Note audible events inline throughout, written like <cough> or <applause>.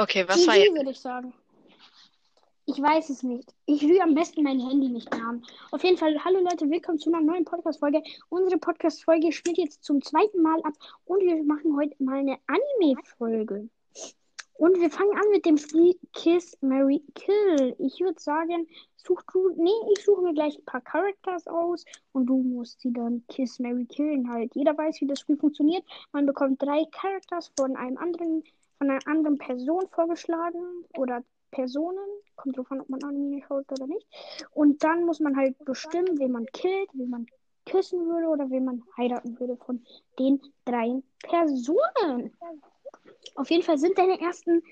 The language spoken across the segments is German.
Okay, was war jetzt? GG würde ich sagen. Ich weiß es nicht. Ich will am besten mein Handy nicht mehr haben. Auf jeden Fall, hallo Leute, willkommen zu einer neuen Podcast-Folge. Unsere Podcast-Folge spielt jetzt zum zweiten Mal ab und wir machen heute mal eine Anime-Folge. Und wir fangen an mit dem Spiel Kiss, Mary, Kill. Ich würde sagen, such du, nee, ich suche mir gleich ein paar Characters aus und du musst sie dann Kiss, Mary, Killen halt. Jeder weiß, wie das Spiel funktioniert. Man bekommt drei Characters von einem anderen, von einer anderen Person vorgeschlagen oder Personen. Kommt drauf an, ob man Anime schaut oder nicht. Und dann muss man halt bestimmen, wen man killt, wen man küssen würde oder wen man heiraten würde von den drei Personen. Auf jeden Fall sind deine ersten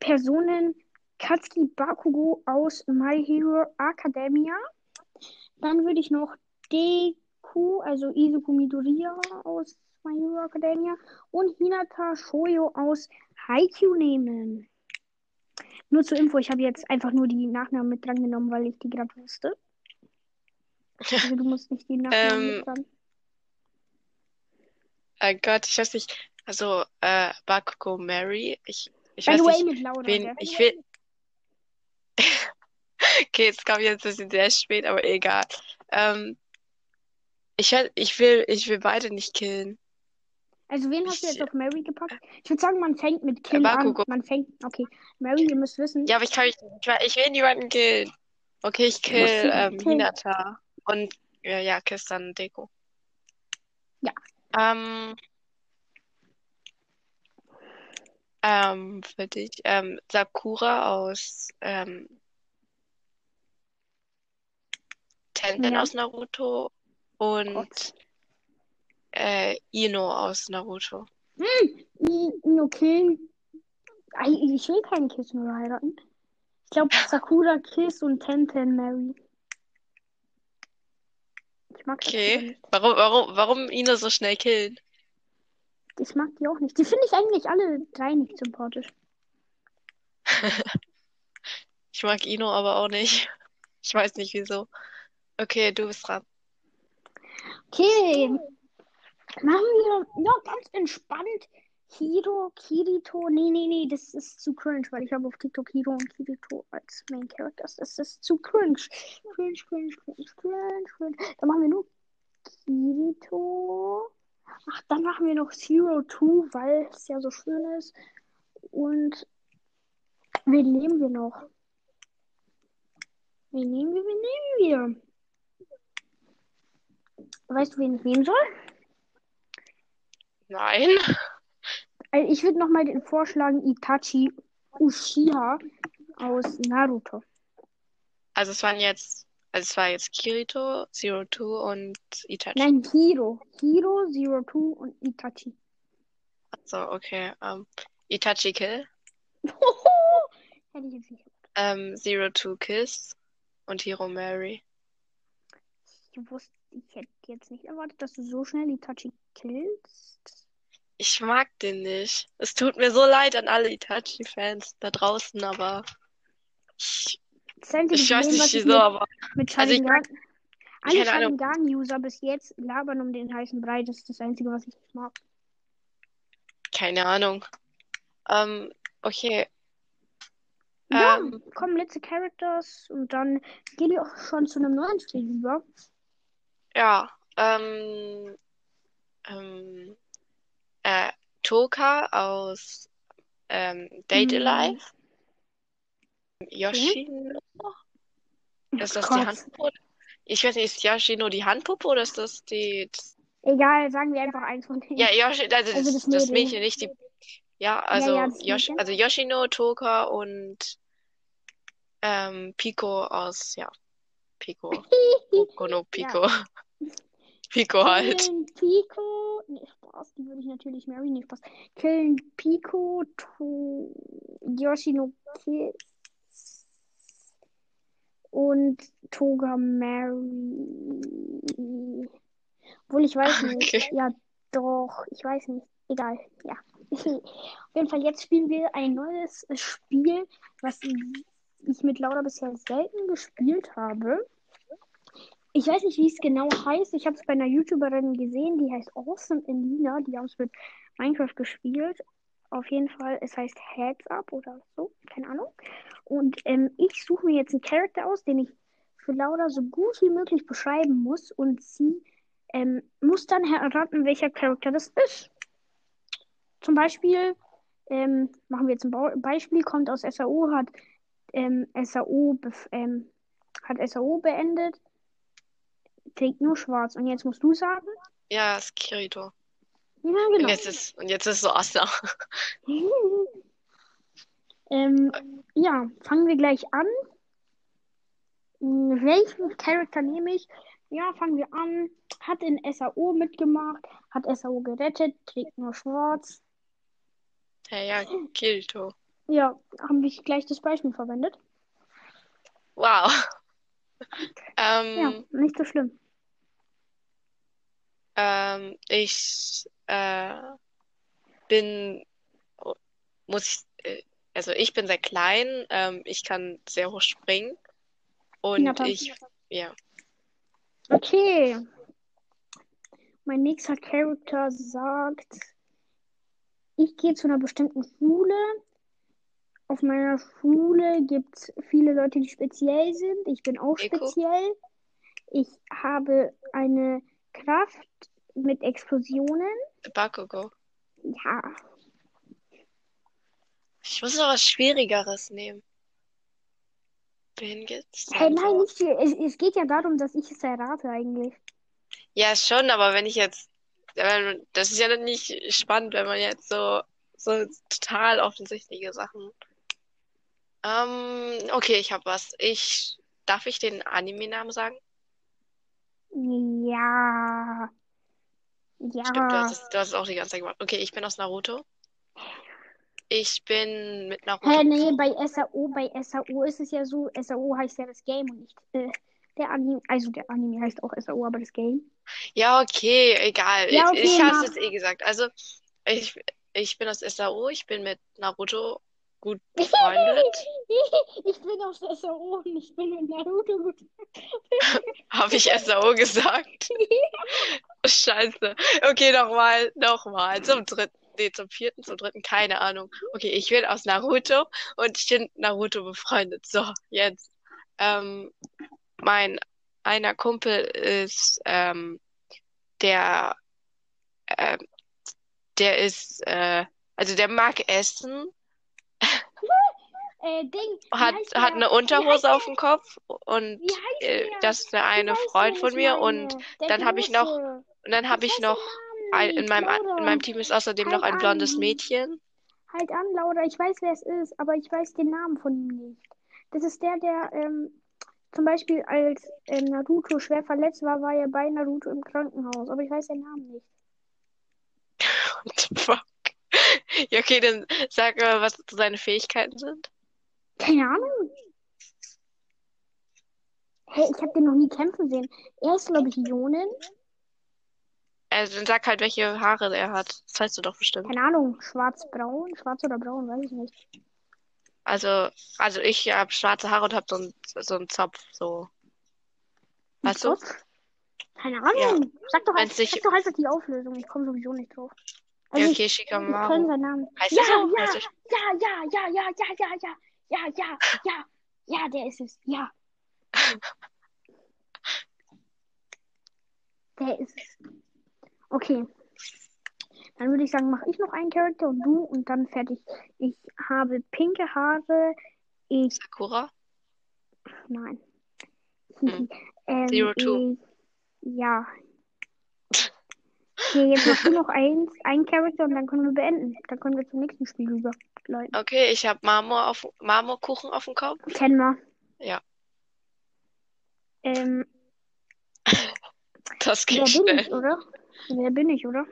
Personen Katsuki Bakugo aus My Hero Academia. Dann würde ich noch Deku, also Izuku Midoriya aus My Hero Academia und Hinata Shoyo aus Haikyuu nehmen. Nur zur Info, ich habe jetzt einfach nur die Nachnamen mit dran genommen, weil ich die gerade wusste. Also du musst nicht die Nachnamen Ähm, mit dran. Oh Gott, ich weiß nicht. Also, äh, Bakugo Mary. Ich, ich By weiß nicht, Laura, wen ich will. <laughs> Okay, jetzt kam jetzt ein bisschen sehr spät, aber egal. Ähm, ich, will- ich will, ich will beide nicht killen. Also wen hast du jetzt auf Mary gepackt? Ich würde sagen, man fängt mit äh, Kill an. Man fängt, okay. Mary, ihr müsst wissen, Ja, aber ich kann mich, ich, ich will niemanden killen. Okay, ich kill, ähm. Hinata. Und, ja, ja, kiss dann Deko. Ja. Ähm, ähm, für dich, ähm, Sakura aus, ähm, Tenten Ja. aus Naruto Gott. Äh, Ino aus Naruto. Killen. Ei, Ich will keinen Kiss mehr heiraten. Ich glaube, <laughs> Sakura Kiss und Tenten Mary. Ich mag Okay. Warum, warum, warum Ino so schnell killen? Ich mag die auch nicht. Die finde ich eigentlich alle drei nicht sympathisch. <laughs> Ich mag Ino aber auch nicht. Ich weiß nicht wieso. Okay, du bist dran. Okay. Machen wir ja, ganz entspannt. Hiro, Kirito. Nee, nee, nee, das ist zu cringe, weil ich habe auf TikTok Hiro und Kirito als Main Characters. Das ist zu cringe. Cringe, cringe, cringe, cringe, cringe. Dann machen wir nur Kirito. Ach, dann machen wir noch Zero Two, weil es ja so schön ist. Und wen nehmen wir noch? Wen nehmen wir? Wen nehmen wir? Weißt du, wen ich nehmen soll? Nein. Also ich würde nochmal den vorschlagen Itachi Uchiha aus Naruto. Also es waren jetzt, also es war jetzt Kirito, Zero Two und Itachi. Nein, Hiro. Hiro, Zero Two und Itachi. So, okay. Ähm, Itachi Kill, <laughs> Hätte ich jetzt nicht. ähm, Zero Two Kiss und Hiro Mary. Ich wusste, ich hätte jetzt nicht erwartet, dass du so schnell Itachi killst. Ich mag den nicht. Es tut mir so leid an alle Itachi-Fans da draußen, aber ich, einzige ich weiß nicht ich wieso, aber mit also ich. Alle. Sharingan-User bis jetzt labern um den heißen Brei. Das ist das Einzige, was ich nicht mag. Keine Ahnung. Ähm, okay. Ja, Ähm, kommen letzte Characters und dann gehen wir auch schon zu einem neuen Spiel über. ja. Ähm, ähm, äh, Toka aus ähm, Date Hm, Alive. Yoshino. Ist Oh das die Gott. Handpuppe? Ich weiß nicht, ist Yoshino die Handpuppe oder ist das die. Egal, sagen wir einfach eins von denen. ja, Yoshi, also Also das, das. Mädchen, nicht die. Ja, also, ja, das Yosh, Mädchen. also Yoshino, Toka und ähm, Pico aus, ja, Pico. <laughs> Boku no Ja. Pico. <laughs> Pico halt. Pico. Nee, Spaß, die würde ich natürlich Mary nicht Spaß. Killen Pico, to Yoshino Kiss und Toga Mary. Obwohl ich weiß nicht. Okay. Ja, doch, ich weiß nicht. Egal, ja. <laughs> Auf jeden Fall, jetzt spielen wir ein neues Spiel, was ich mit Laura bisher selten gespielt habe. Ich weiß nicht, wie es genau heißt. Ich habe es bei einer YouTuberin gesehen, die heißt Awesome Elina. Die haben es mit Minecraft gespielt. Auf jeden Fall, es heißt Heads Up oder so, keine Ahnung. Und ähm, ich suche mir jetzt einen Charakter aus, den ich für Laura so gut wie möglich beschreiben muss. Und sie ähm, muss dann erraten, welcher Charakter das ist. Zum Beispiel, ähm, machen wir jetzt ein Beispiel, kommt aus SAO, hat ähm, SAO, ähm, hat SAO beendet, trägt nur schwarz. Und jetzt musst du sagen. Ja, ist Kirito. Ja, genau. Und jetzt ist, und jetzt ist so Asta. <laughs> ähm, ja, fangen wir gleich an. Hm, welchen Charakter nehme ich? Ja, fangen wir an. Hat in SAO mitgemacht, hat SAO gerettet, trägt nur schwarz. Ja, ja, Kirito. Ja, haben wir gleich das Beispiel verwendet. Wow. ähm, ja, nicht so schlimm. Ähm, ich äh, bin, muss ich, äh, also ich bin sehr klein, ähm, ich kann sehr hoch springen und ja, ich, ja. Okay. Mein nächster Charakter sagt, ich gehe zu einer bestimmten Schule. Auf meiner Schule gibt es viele Leute, die speziell sind. Ich bin auch speziell. Ich habe eine Kraft mit Explosionen. Bakugo. Ja. Ich muss noch was Schwierigeres nehmen. Wen gibt's Hey, nein, nicht viel. Es, es geht ja darum, dass ich es errate eigentlich. Ja, schon, aber wenn ich jetzt. Das ist ja nicht spannend, wenn man jetzt so, so total offensichtliche Sachen. Ähm, okay, ich hab was. Ich. Darf ich den Anime-Namen sagen? Ja. Ja. Stimmt, du hast, es, du hast es auch die ganze Zeit gemacht. Okay, ich bin aus Naruto. Ich bin mit Naruto. Hä, nee, bei SAO, bei SAO ist es ja so, SAO heißt ja das Game und nicht äh, der Anime. Also der Anime heißt auch SAO, aber das Game. Ja, okay, egal. Ja, okay, ich, ich hab's jetzt eh gesagt. Also, ich, ich bin aus SAO, ich bin mit Naruto gut <laughs> befreundet. ich bin aus SAO und ich bin mit Naruto gut. <laughs> Habe ich SAO gesagt? <laughs> Scheiße. Okay, nochmal, nochmal. Zum dritten, nee, zum vierten, zum dritten, keine Ahnung. Okay, ich bin aus Naruto und ich bin Naruto befreundet. So, jetzt. Ähm, mein einer Kumpel ist ähm, der, äh, der ist, äh, also der mag Essen äh, Ding, hat, hat eine Unterhose auf dem Kopf und äh, das ist eine, eine Freund von mir und dann habe ich noch und dann habe ich noch ein, in meinem in meinem Team ist außerdem halt noch ein blondes Mädchen. Halt an, Laura, ich weiß, wer es ist, aber ich weiß den Namen von ihm nicht. Das ist der, der ähm, zum Beispiel als ähm, Naruto schwer verletzt war, war er bei Naruto im Krankenhaus, aber ich weiß den Namen nicht. <laughs> What the fuck? Ja, okay, dann sag mal, was seine Fähigkeiten sind. Keine Ahnung. Hey, ich habe den noch nie kämpfen sehen. Er ist, glaube ich, Ionen. Also dann sag halt, welche Haare er hat. Das weißt du doch bestimmt. Keine Ahnung. Schwarz-braun? Schwarz oder braun? Weiß ich nicht. Also, also ich habe schwarze Haare und habe so einen so einen Zopf, so. Weißt du? Keine Ahnung. Ja. Sag doch, halt, sag doch einfach die Auflösung. Ich komme sowieso nicht drauf. Also ja, okay, Shikamaru. Ich, ich seinen Namen. Heißt ja, ja, ja, ja, ja, ja, ja, ja, ja, ja, ja, ja, ja, der ist es, ja. der ist es. Okay. Dann würde ich sagen, mache ich noch einen Charakter und du und dann fertig. Ich habe pinke Haare. Ich. Sakura? Nein. Hm. <laughs> ähm, Zero Two. ja. Okay, jetzt machst du noch eins, ein Charakter und dann können wir beenden. Dann können wir zum nächsten Spiel überleiten. Okay, ich habe Marmor auf, Marmorkuchen auf dem Kopf. Kennen wir. Ja. Ähm, <laughs> das geht wer schnell. bin ich, oder? Wer bin ich, oder?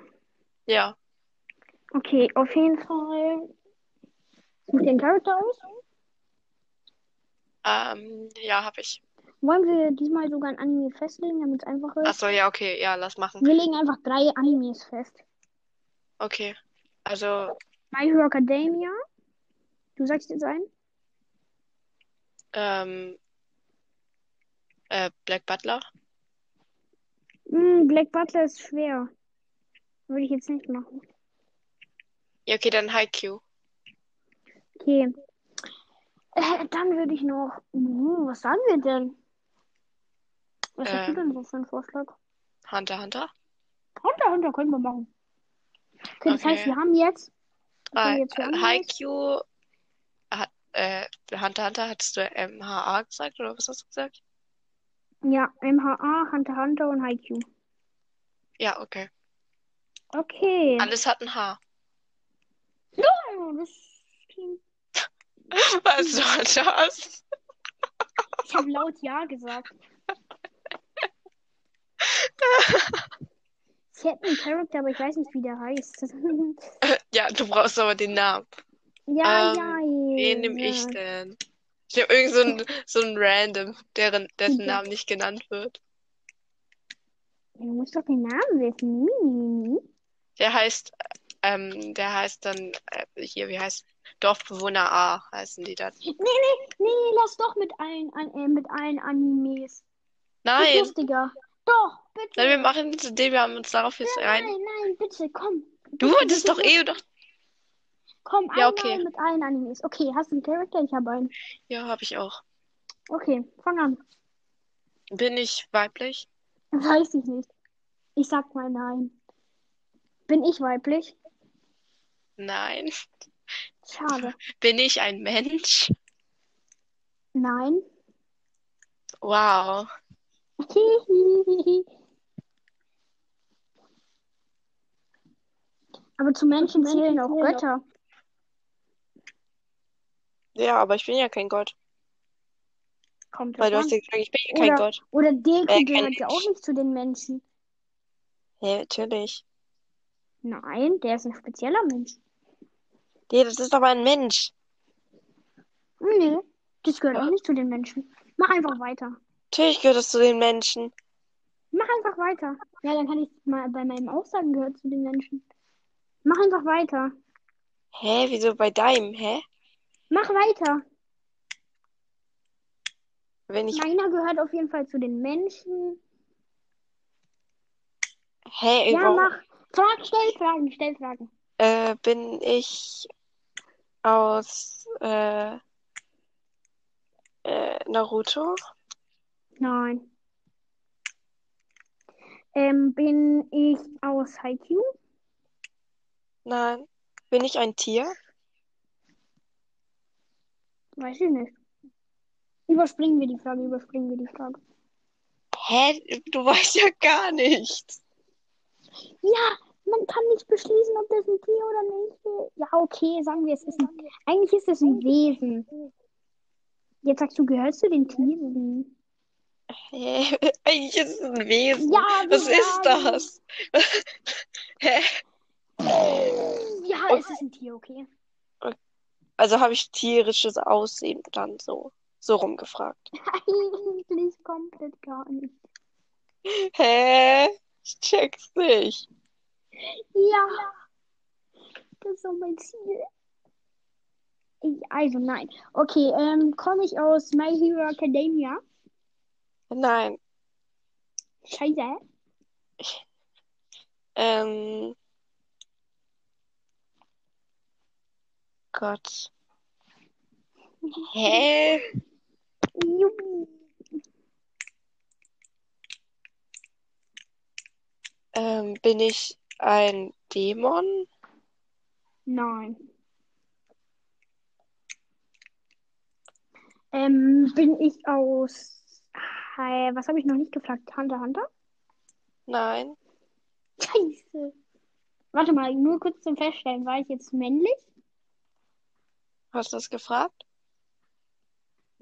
Ja. Okay, auf jeden Fall. Sieht den Charakter aus? Ähm, ja, habe ich. Wollen wir diesmal sogar ein Anime festlegen, damit es einfach ist? Achso, ja, okay, ja, lass machen. Wir legen einfach drei Animes fest. Okay. Also. My Hero Academia. Du sagst jetzt ein? Ähm. Äh, Black Butler. Mm, Black Butler ist schwer. Würde ich jetzt nicht machen. Ja, okay, dann Haikyuu. Okay. Äh, dann würde ich noch. Uh, was sagen wir denn? Was hast du Ähm. denn so für einen Vorschlag? Hunter, Hunter. Hunter, Hunter können wir machen. Okay, das Okay. heißt, wir haben jetzt. Drei. Äh? Haikyuu. Äh, Hunter, Hunter, hattest du MHA gesagt oder was hast du gesagt? Ja, MHA, Hunter, Hunter und Haikyuu. Ja, okay. Okay. Alles hat ein H. Oh, das klingt. <laughs> Was war das? Ich habe laut Ja gesagt. <laughs> Ich hätte einen Charakter, aber ich weiß nicht, wie der heißt. <laughs> Ja, du brauchst aber den Namen. ja, Ähm, ja. Wen nehme ich ja. denn? Ich nehme irgend so ein, so Random, deren, dessen. Name nicht genannt wird. Du musst doch den Namen wissen. Der heißt, ähm, der heißt dann, äh, hier, wie heißt, Dorfbewohner A heißen die dann. Nee, nee, nee, lass doch mit allen, an, äh, mit allen Animes. Nein, lustiger. Doch, bitte. nein, wir machen zu dem, wir haben uns darauf jetzt rein. Nein, nein, bitte, komm. Du wolltest doch eh doch. Komm, Ja, okay. mit allen Animes. Okay, hast du einen Charakter? Ich habe einen. Ja, habe ich auch. Okay, fang an. Bin ich weiblich? Weiß ich nicht. Ich sag mal nein. Bin ich weiblich? Nein. Schade. <laughs> Bin ich ein Mensch? Nein. Wow. <laughs> Aber zu Menschen zählen auch Götter. Ja, aber ich bin ja kein Gott. Kommt Weil du drauf hast an. ja gesagt, ich bin ja kein Oder- Gott. Oder Deko Äh, gehört ja auch Mensch. nicht zu den Menschen. Ja, natürlich. Nein, der ist ein spezieller Mensch. Nee, das ist aber ein Mensch. Nee, das gehört Ja. auch nicht zu den Menschen. Mach einfach weiter. Natürlich gehört es zu den Menschen. Mach einfach weiter. Ja, dann kann ich mal bei meinem Aussagen gehört zu den Menschen. Mach einfach weiter. Hä, wieso bei deinem? Hä? Mach weiter. Wenn ich. Meiner gehört auf jeden Fall zu den Menschen. Hä, Ja, mach. Frag, stell Fragen, stell Fragen. Äh, bin ich aus äh, äh, Naruto? Nein. Ähm, bin ich aus Haikyuu? Nein. Bin ich ein Tier? Weiß ich nicht. Überspringen wir die Frage, überspringen wir die Frage. Hä? Du weißt ja gar nichts. Ja, man kann nicht beschließen, ob das ein Tier oder nicht. Ja, okay, sagen wir, es ist ein. Eigentlich ist es ein Wesen. Jetzt sagst du, gehörst du den Tieren? Hä? <laughs> Eigentlich ist es ein Wesen. Ja, Was ist das? <laughs> Hä? Ja, Okay. es ist ein Tier, okay. Also habe ich tierisches Aussehen dann so, so rumgefragt. <laughs> Eigentlich komplett gar nicht. Hä? Ich check's nicht. Ja, das ist doch mein Ziel. Also nein. Okay, ähm, komme ich aus My Hero Academia? Nein. Scheiße. Ähm. Gott. Hä? Ähm, bin ich ein Dämon? Nein. Ähm, bin ich aus. Äh, was habe ich noch nicht gefragt? Hunter Hunter? Nein. Scheiße. Warte mal, nur kurz zum Feststellen. War ich jetzt männlich? Hast du das gefragt?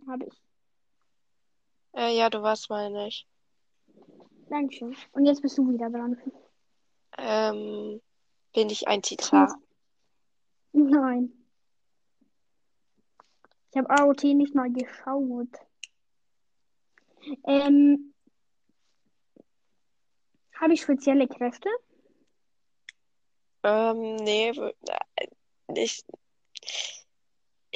Habe ich. Äh, ja, du warst mal nicht. Dankeschön. Und jetzt bist du wieder dran. Ähm, bin ich ein Titan? Nein. Ich habe AOT nicht mal geschaut. Ähm, habe ich spezielle Kräfte? Ähm, nee, äh, ich,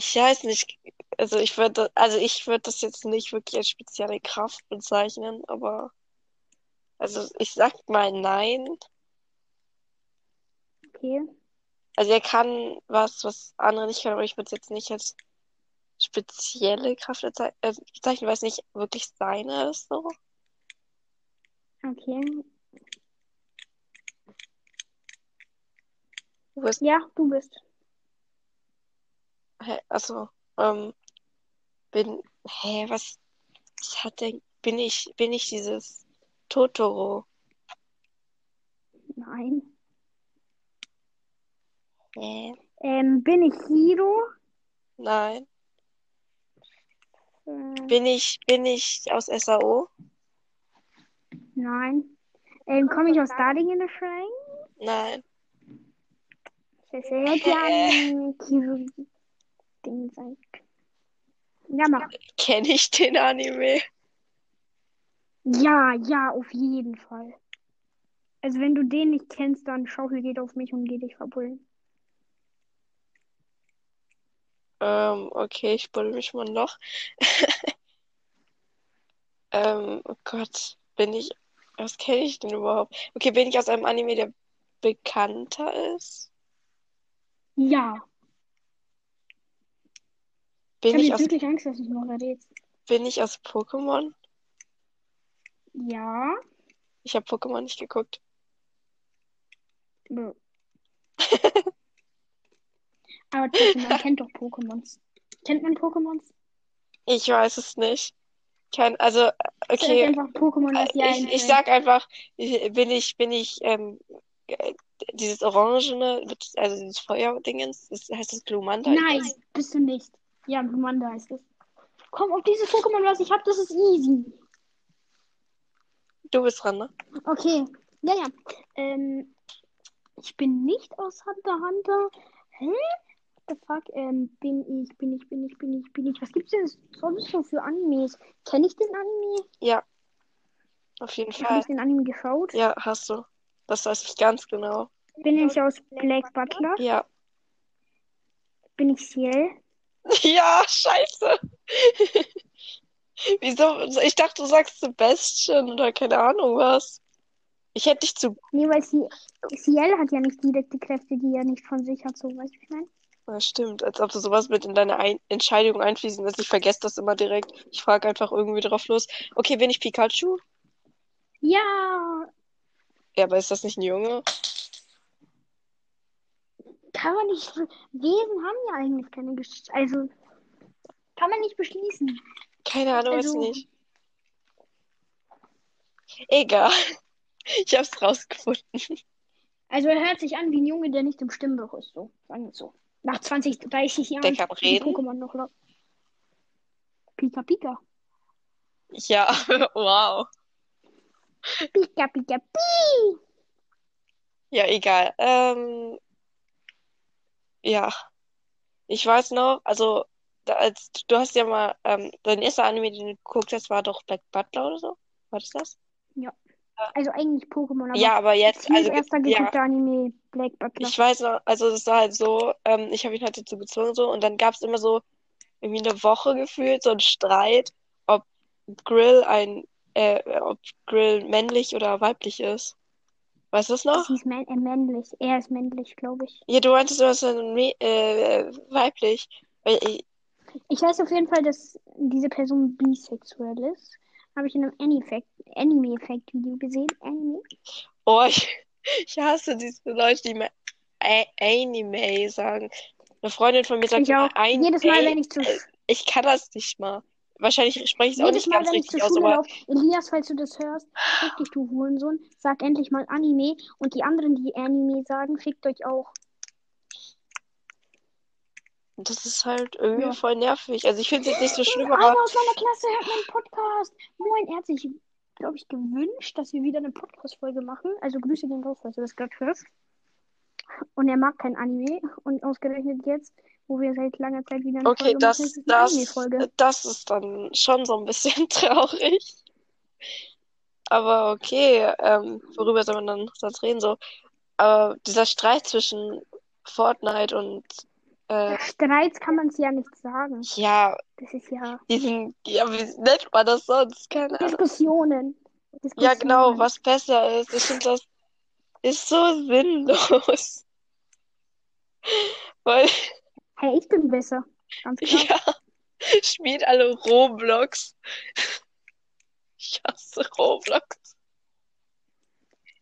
ich weiß nicht. Also ich würde, also ich würde das jetzt nicht wirklich als spezielle Kraft bezeichnen, aber also ich sag mal nein. Okay. Also er kann was, was andere nicht können, aber ich würde es jetzt nicht als spezielle Kraft äh, bezeichnen, weil es nicht wirklich seine ist, so. Okay. Du bist, Ja, du bist. Achso, ähm, bin, hä, was, was hat denn, bin ich, bin ich dieses Totoro? Nein. Hä? Ähm, bin ich Hiro? Nein. Äh, Bin ich, bin ich aus SAO? nein. Ähm, komme ich aus Starting in the Shrine? Nein. Das hätte ja Kiro-Ding sein. Ja, mach. Kenne ich den Anime? Ja, ja, auf jeden Fall. Also wenn du den nicht kennst, dann Schaukel geht auf mich und geh dich verbullen. Ähm, okay, ich buddel mich mal noch. <laughs> Ähm, oh Gott, bin ich, was kenne ich denn überhaupt? Okay, bin ich aus einem Anime, der bekannter ist? Ja. Ich Bin habe ich jetzt aus, wirklich Angst, dass du es noch errätst. bin ich aus Pokémon? Ja. Ich habe Pokémon nicht geguckt. Bö. <laughs> Aber trotzdem, man kennt doch Pokémons. Kennt man Pokémons? Ich weiß es nicht. Kein, also, okay, einfach Pokémon, was dir ich, ich einfällt. sag einfach, ich- bin ich, bin ich, ähm, äh, dieses Orangene, also dieses Feuerdingens, heißt das Glumanda? Nein, bist du nicht. Ja, Blumanda heißt es. Komm, auf dieses Pokémon, was ich habe, das ist easy. Du bist dran, ne? Okay. Ja, ja. Ähm, ich bin nicht aus Hunter Hunter. Hä? What the fuck? Ähm, bin ich, bin ich, bin ich, bin ich, bin ich. Was gibt's denn sonst so für Animes? Kenne ich den Anime? Ja, auf jeden Habe Fall. ich den Anime geschaut? Ja, hast du. Das weiß ich ganz genau. Bin ich aus Black Butler? Ja. Bin ich Ciel? <laughs> Ja, scheiße. <laughs> Wieso? Ich dachte, du sagst Sebastian oder keine Ahnung was. Ich hätte dich zu. Nee, weil Ciel, Ciel hat ja nicht direkte Kräfte, die er nicht von sich hat, so weißt du, wie ich meine? Ja, stimmt, als ob du sowas mit in deine Ein Entscheidung einfließen lässt. Ich vergesse das immer direkt. Ich frage einfach irgendwie drauf los. Okay, bin ich Pikachu? Ja, Ja, aber ist das nicht ein Junge? Kann man nicht. Wesen haben ja eigentlich keine Gesch Also, kann man nicht beschließen. Keine Ahnung, Also- was nicht. Egal. <laughs> Ich hab's rausgefunden. Also, er hört sich an wie ein Junge, der nicht im Stimmbruch ist, so. Sagen wir so. Nach 20, 30 Jahren. Der kann reden? Pokémon noch laut. Pika Pika. Ja, <laughs> wow. Pika Pika Pi. Ja, egal. Ähm, ja. Ich weiß noch, also, da, als, du hast ja mal, ähm, dein erster Anime, den du geguckt hast, war doch Black Butler oder so? War das das? Also eigentlich Pokémon, aber Ja, aber jetzt, also, erster ja, geguckter Anime Black Butler. ich weiß noch, also, es war halt so, ähm, ich habe ihn halt dazu gezwungen, so, und dann gab es immer so, irgendwie eine Woche gefühlt, so ein Streit, ob Grill ein, äh, ob Grill männlich oder weiblich ist. Weißt du es noch? Sie ist mä männlich. Er ist männlich, glaube ich. Ja, du meintest, du hast ein Mä- äh, weiblich. Ich- Ich weiß auf jeden Fall, dass diese Person bisexuell ist. Habe ich in einem Anime-Fact-Video gesehen. Anime. Oh, ich, ich hasse diese Leute, die A Anime sagen. Eine Freundin von mir sagt Ich auch. ein Jedes Mal, wenn ich zur, Ich kann das nicht mal. Wahrscheinlich spreche ich es auch nicht Mal, ganz richtig aus, aber laufe, Elias, falls du das hörst, fick dich, du Hurensohn, sag endlich mal Anime. Und die anderen, die Anime sagen, fickt euch auch. das ist halt irgendwie Ja. voll nervig. Also ich finde es jetzt nicht so schlimm, Einer aber aus meiner Klasse hört meinen Podcast. Moin, er hat sich, glaube ich, gewünscht, dass wir wieder eine Podcast-Folge machen. Also Grüße gehen raus, falls du das gerade hörst. Und er mag kein Anime. Und ausgerechnet jetzt, wo wir seit langer Zeit wieder eine okay, Folge das, machen, das, Anime-Folge. das ist dann schon so ein bisschen <laughs> traurig. Aber okay, ähm, worüber soll man dann sonst reden? So, aber dieser Streit zwischen Fortnite und äh, Streits kann man es ja nicht sagen. ja, Das ist ja diesen, ja, wie nennt man das sonst? Keine Ahnung. Diskussionen. Ja, Diskussionen. genau, was besser ist. Ich finde, das ist so sinnlos. <laughs> Weil, Hey, ich bin besser. Ganz <laughs> klar. ja, spielt alle Roblox. Ich hasse Roblox.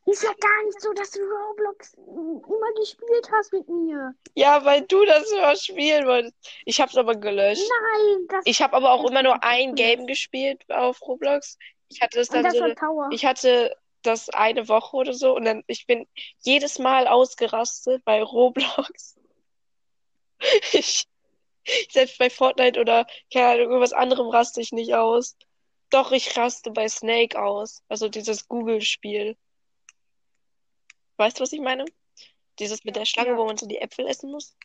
Ist ja gar nicht so, dass du Roblox immer gespielt hast mit mir. Ja, weil du das immer spielen wolltest. Ich hab's aber gelöscht. Nein, das, Ich habe aber auch immer nur ein. Game gespielt auf Roblox. Ich hatte es dann das so, war Tower. ich hatte das eine Woche oder so und dann ich bin jedes Mal ausgerastet bei Roblox. <laughs> Ich, selbst bei Fortnite oder keine Ahnung, irgendwas anderem raste ich nicht aus. Doch, ich raste bei Snake aus. Also dieses Google-Spiel. Weißt du, was ich meine? Dieses mit der Schlange, Ja. wo man so die Äpfel essen muss?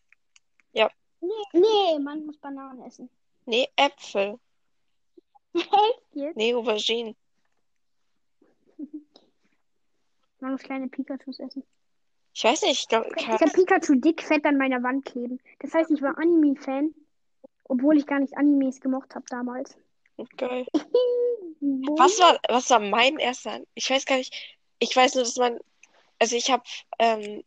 Nee, nee, man muss Bananen essen. Nee, Äpfel. Echt jetzt? Nee, Auberginen. Man muss kleine Pikachus essen. Ich weiß nicht, ich glaube, Ich habe Pikachu dick fett an meiner Wand kleben. Das heißt, ich war Anime-Fan, obwohl ich gar nicht Animes gemocht habe damals. geil. <laughs> Was war, was war mein erster? Ich weiß gar nicht. Ich weiß nur, dass man, also ich habe ähm,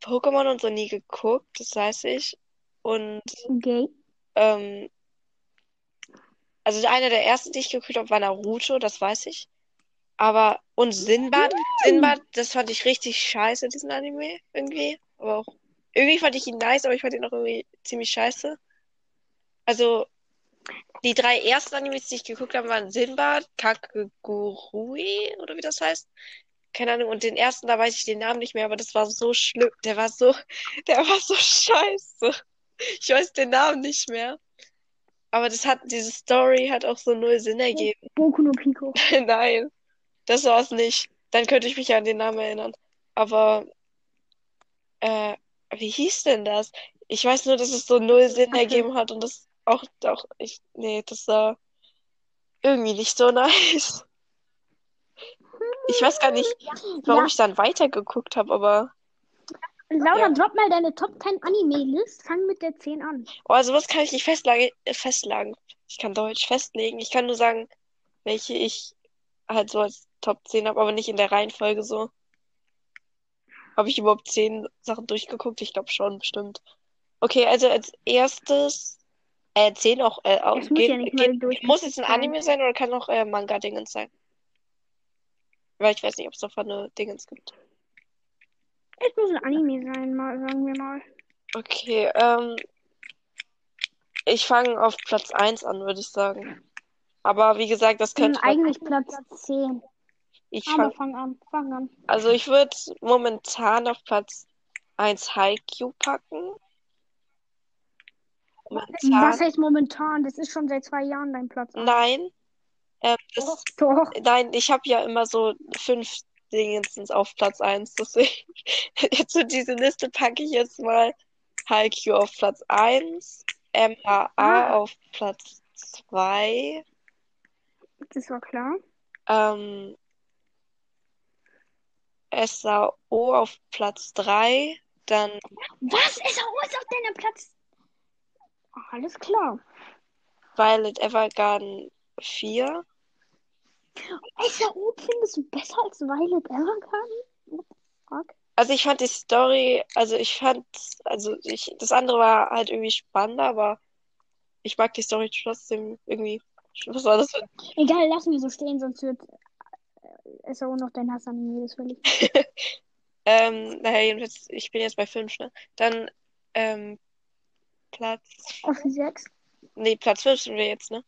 Pokémon und so nie geguckt, das weiß ich. Und Gay. ähm, also einer der ersten, die ich geguckt habe, war Naruto, das weiß ich. Aber und Sinbad, Sinbad, das fand ich richtig scheiße, diesen Anime irgendwie. Aber auch irgendwie fand ich ihn nice, aber ich fand ihn auch irgendwie ziemlich scheiße. Also die drei ersten Animes, die ich geguckt habe, waren Sinbad, Kakegurui oder wie das heißt. Keine Ahnung. Und den ersten, da weiß ich den Namen nicht mehr, aber das war so schlimm. Der war so, <laughs> der war so scheiße. Ich weiß den Namen nicht mehr. Aber das hat, diese Story hat auch so null Sinn ergeben. Boku no Pico. <laughs> Nein, das war's nicht. Dann könnte ich mich an den Namen erinnern. Aber, äh, wie hieß denn das? Ich weiß nur, dass es so null Sinn <laughs> ergeben hat und das auch, auch, ich, nee, das war irgendwie nicht so <laughs> nice. Ich weiß gar nicht, warum Ja. ich dann weitergeguckt habe, aber, Laura, Ja. drop mal deine Top 10 Anime-List. Fang mit der 10 an. oh, also was kann ich nicht festlage, äh, festlegen? Ich kann Deutsch festlegen. Ich kann nur sagen, welche ich halt so als Top 10 habe, aber nicht in der Reihenfolge so. Habe ich überhaupt 10 Sachen durchgeguckt? Ich glaube schon, bestimmt. Okay, also als erstes, äh, 10 auch, äh, auch geht, ja nicht geht, muss es ein Anime sein oder kann auch äh, Manga-Dingens sein? Weil ich weiß nicht, ob es davon eine Dingens gibt. Es muss ein Anime sein, mal, sagen wir mal. Okay, ähm, ich fange auf Platz 1 an, würde ich sagen. Aber wie gesagt, das Hm, könnte eigentlich Platz 10. ich Aber fang, fang an, fang an. also ich würde momentan auf Platz 1 Haikyuu packen. Momentan. Was heißt momentan? Das ist schon seit zwei Jahren dein Platz. Nein. Ähm, das, Doch. nein, ich habe ja immer so fünf Dingens auf Platz 1. Deswegen, <laughs> jetzt für diese Liste packe ich jetzt mal Haikyuu auf Platz 1, MHA Ah. auf Platz 2, Das war klar. ähm, SAO auf Platz 3, dann Was? SAO ist auf deinem Platz. Alles klar. Violet Evergarden 4. SAO findest du besser als Violet Evergarden? Fuck. Also ich fand die Story, also ich fand, also ich, das andere war halt irgendwie spannender, aber ich mag die Story trotzdem irgendwie. Was war das für Egal, lassen wir so stehen, sonst wird äh, SAO noch dein Hass an mir. Das will ich. <laughs> Ähm, naja, jedenfalls, ich bin jetzt bei 5, ne? Dann, ähm, Platz, Auf die 6. nee, Platz 5 sind wir jetzt, ne?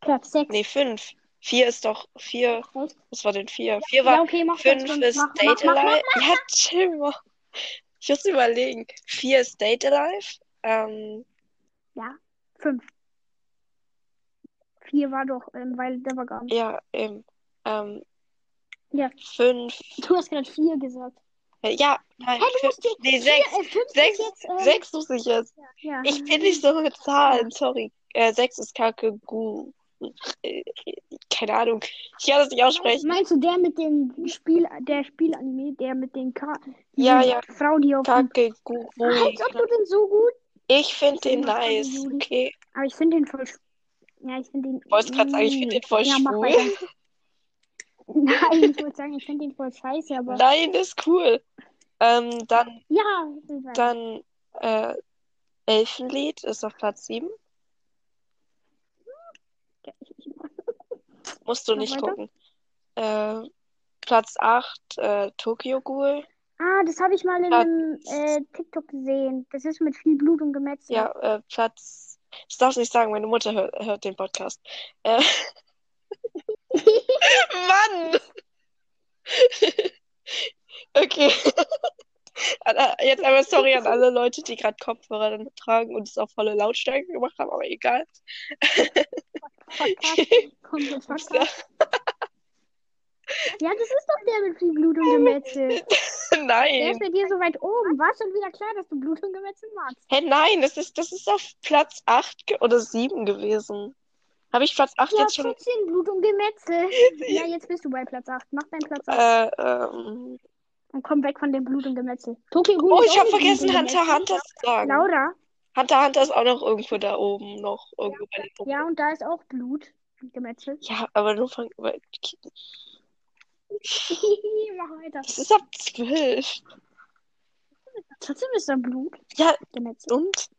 Platz 6. Nee, 5. 4 ist doch, 4, Echt? was war denn 4? 4 Ja, war, okay, mach Platz 5 fünf. ist Mach, Date mach, mach, Alive. Ja, chill mal. Ich muss überlegen. 4 ist Date Alive. Ähm, mach. 5. 4 war doch ähm, Violet Evergarden. ja, eben. Ähm, Ja. 5, Du hast gerade 4 gesagt. äh, ja, nein, du musst fünf- nee, Vier, 6. äh, 5 Sechs, jetzt. Ähm, sechs muss ich jetzt. Ja. Ich bin nicht so mit Zahlen, sorry. Äh, 6 ist Kakegu. Äh, Keine Ahnung. Ich kann das nicht aussprechen. Meinst du der mit dem Spiel, der Spielanime, der mit den Ka Ja, ja. Frau, die auf dem... Kakegurui. Als ob du den so gut... Ich finde den nice. Okay. Aber ich finde den voll... Ja, ich finde den... Ich wollte gerade sagen, ich finde den voll ja, schwul. Nein, ich wollte sagen, ich finde den voll scheiße, aber... Nein, das ist cool. Ähm, dann, Ja, dann äh, Elfenlied ist auf Platz 7. Musst du Noch nicht weiter? gucken. Äh, Platz 8, äh, Tokyo Ghoul. Ah, das habe ich mal in Platz- einem äh, TikTok gesehen. Das ist mit viel Blut und Gemetzel. Ja, äh, Platz. Das darfst du nicht sagen, meine Mutter hört, hört den Podcast. Äh, Mann! Okay. Alle- Jetzt einmal sorry an alle Leute, die gerade Kopfhörer dann tragen und es auf volle Lautstärke gemacht haben, aber egal. Ups, <laughs> verkackt. Ja, das ist doch der mit viel Blut und Gemetzel. <laughs> Der Nein. ist bei dir so weit oben. War schon wieder klar, dass du Blut und Gemetzel magst. Hä, nein, das ist, das ist auf Platz 8 ge oder 7 gewesen. Habe ich Platz 8 Ja, jetzt schon? trotzdem Blut und Gemetzel. <laughs> Ja, jetzt bist du bei Platz 8. Mach deinen Platz 8 Äh, ähm. und komm weg von dem Blut und Gemetzel. Tokyo Oh, ich habe vergessen, Hunter. Hunter zu sagen. Laura. Hunter Hunter ist auch noch irgendwo da oben, noch irgendwo bei den Gruppen. Ja, und da ist auch Blut und Gemetzel. Ja, aber nur von. <laughs> Mach weiter. Das ist ab 12. Trotzdem ist da Blut. Ja, und?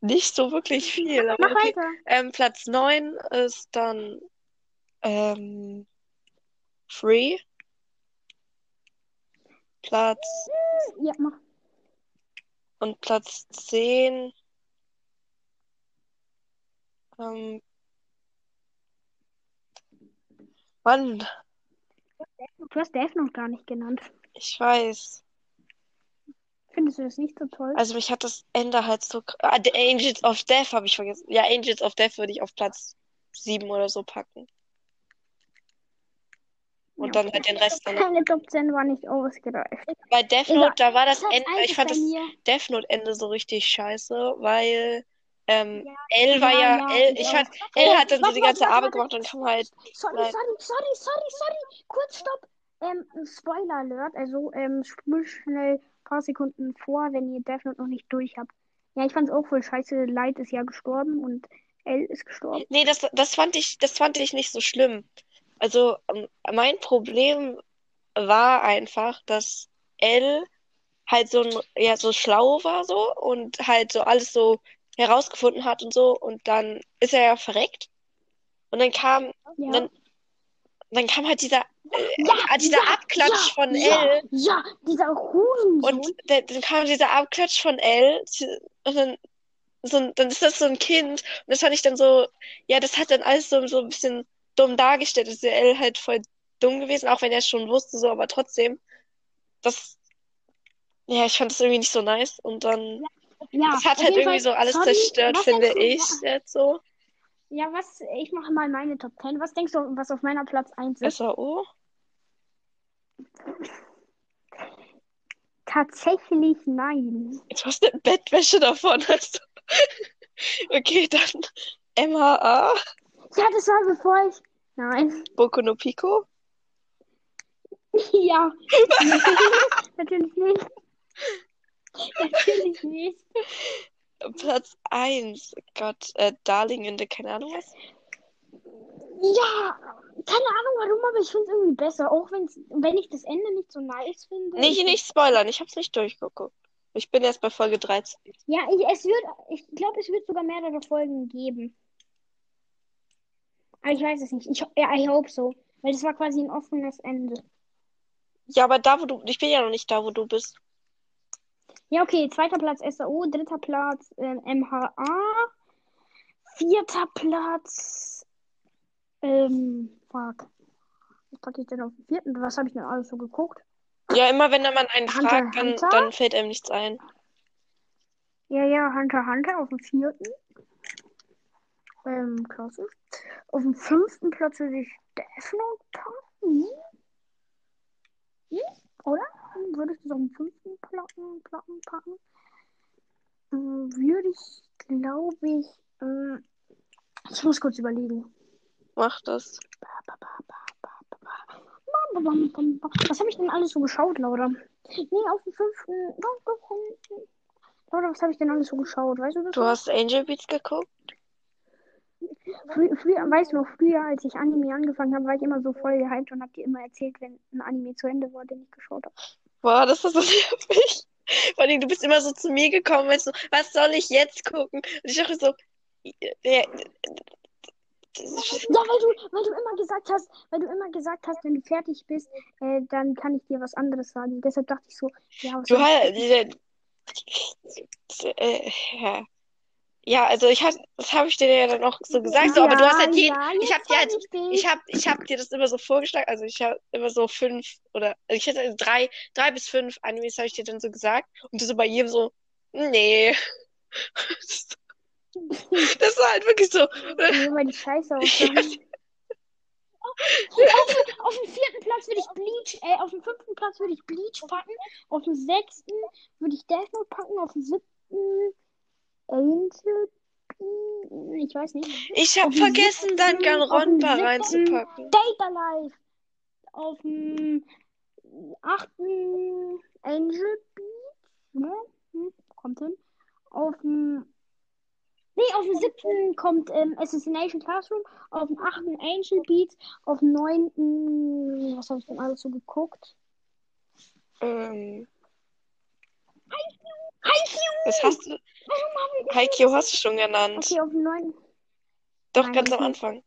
Nicht so wirklich viel. Aber Mach okay. weiter. Ähm, Platz 9 ist dann ähm, Free. Platz Ja, mach. und Platz 10 ähm, Mann, Du hast Death noch gar nicht genannt. ich weiß. Findest du das nicht so toll? Also mich hat das Ende halt so. Ah, The Angels of Death habe ich vergessen. Ja, Angels of Death würde ich auf Platz 7 oder so packen. Und Ja, dann halt den Rest dann. Meine Top 10 war nicht ausgereift. Bei Death. Note, da war das Ende, 1 ich fand das. Death Note Ende so richtig scheiße, weil ähm, L war Ja, ja, ja, L, ich Oh, L hat dann so die ganze Arbeit gemacht und kam halt, Sorry, sorry, sorry, sorry, sorry. Kurz, stopp. Ähm, Spoiler Alert. Also, ähm, spul schnell ein paar Sekunden vor, wenn ihr Death Note noch nicht durch habt. Ja, ich fand's auch voll scheiße. Light ist ja gestorben und L ist gestorben. nee, das, das fand ich, das fand ich nicht so schlimm. Also, ähm, mein Problem war einfach, dass L halt so ein, ja, so schlau war so und halt so alles so herausgefunden hat und so und dann ist er ja verreckt und dann kam, Ja. dann, dann kam halt dieser, äh, Ja, dieser ja, Abklatsch ja, von L. Ja, dieser Hurensohn. und der, dann kam dieser Abklatsch von L und dann, so, ein- dann ist das so ein Kind. Und das fand ich dann so, ja, das hat dann alles so, so ein bisschen dumm dargestellt, ist der L halt voll dumm gewesen, auch wenn er es schon wusste, so, aber trotzdem, das, ja, ich fand das irgendwie nicht so nice. Und dann, ja, das hat halt irgendwie Fall, so alles sorry, zerstört, finde ich jetzt so. Ja, was, ich mache mal meine Top 10. Was denkst du, was auf meiner Platz 1 ist? SAO? Tatsächlich nein. Jetzt hast du eine Bettwäsche davon, hast du. <laughs> Okay, dann MHA, Ja, das war bevor ich. Nein. Boku no Pico, <laughs> Ja. <laughs> Natürlich nicht. Natürlich nicht. Platz 1, Gott, äh, Darling in the, keine Ahnung was. Ja, keine Ahnung warum, aber ich finde es irgendwie besser. Auch wenn's, wenn ich das Ende nicht so nice finde. Nicht, ich- nicht spoilern, ich hab's nicht durchgeguckt. Ich bin erst bei Folge 13. Ja, ich, es wird, ich glaube, es wird sogar mehrere Folgen geben. Aber ich weiß es nicht. Ich, ja, I hope so. Weil das war quasi ein offenes Ende. Ja, aber da, wo du, ich bin ja noch nicht da, wo du bist. Ja, okay. Zweiter Platz SAO, dritter Platz ähm, MHA, vierter Platz. Ähm, fuck. Was packe ich denn auf den vierten? Was habe ich denn alles so geguckt? Ja, immer wenn man einen Hunter fragt, dann, Hunter? dann fällt einem nichts ein. Ja, ja, Hunter Hunter auf dem vierten. Ähm, klasse. Auf dem fünften Platz würde ich Death Note packen. Hm? Oder? Würde ich das auf den fünften Platten, Platten packen? Ähm, würde ich, glaube ich, ähm, ich muss kurz überlegen. Mach das. Was habe ich denn alles so geschaut, Laura? Nee, auf dem fünften. Laura, was habe ich denn alles so geschaut? Weißt du das? Du hast Angel Beats geguckt? Frü früher, weißt du noch, früher, als ich Anime angefangen habe, war ich immer so voll gehypt und hab dir immer erzählt, wenn ein Anime zu Ende war, den ich geschaut habe. Boah, das ist so <laughs> nervig. Vor allem, du bist immer so zu mir gekommen, weißt du, was soll ich jetzt gucken? Und ich dachte so, ja, Ja, weil du, weil du immer gesagt hast, weil du immer gesagt hast, wenn du fertig bist, äh, dann kann ich dir was anderes sagen. Deshalb dachte ich so, ja, was du hast, äh, ja. Ja, also ich hab, das habe ich dir ja dann auch so gesagt, so, aber du hast halt jeden, ja, ich hab jetzt dir halt, ich dir. ich hab, ich hab dir das immer so vorgeschlagen, also ich habe immer so fünf oder also ich hätte drei, drei bis fünf Animes habe ich dir dann so gesagt und du so bei jedem so, nee. <laughs> Das war halt wirklich so. Nee, weil die scheiße <laughs> Ja, aussahen. auf, auf dem vierten Platz würde ich Bleach, äh, auf dem fünften Platz würde ich Bleach packen, auf dem sechsten würde ich Death Note packen, auf dem siebten Angel Beat, ich weiß nicht. ich habe vergessen, dem siebten- reinzupacken. Data Life. Auf dem achten Angel Beat, ne? Hm, kommt hin. Auf dem Nee, auf dem siebten kommt ähm, Assassination Classroom, auf dem achten Angel Beats, auf dem neunten, was habe ich denn alles so geguckt? Ähm, Haikyuu! was hast du? Warum Haikyuu hast du schon genannt. Okay, auf neunten. Doch, Nein, ganz am. Anfang.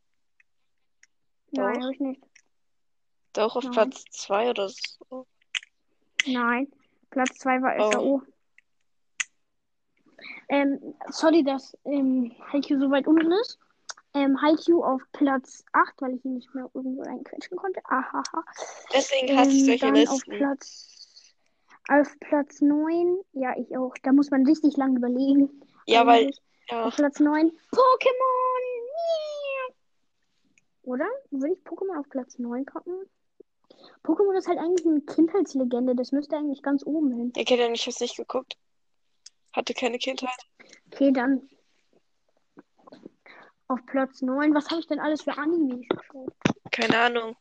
Nein, Doch. habe ich nicht. Doch, auf Nein. Platz zwei oder so. Nein. Platz 2 war Oh. SAO. Ähm, sorry, dass ähm, Haikyuu so weit unten ist. Ähm, Haikyuu auf Platz 8, weil ich ihn nicht mehr irgendwo reinquetschen konnte. Ahaha. Deswegen hasse ich Ähm, solche dann auf Listen. Platz, auf Platz 9, ja, ich auch. Da muss man richtig lang überlegen. Ja, weil, ja, Auf Platz 9, Pokémon! Yeah. Oder? Würde ich Pokémon auf Platz 9 packen? Pokémon ist halt eigentlich eine Kindheitslegende. Das müsste eigentlich ganz oben hin. ja nicht, ich hab's nicht geguckt. Hatte keine Kindheit. Okay, dann auf Platz 9. Was habe ich denn alles für Animes geschaut? Keine Ahnung.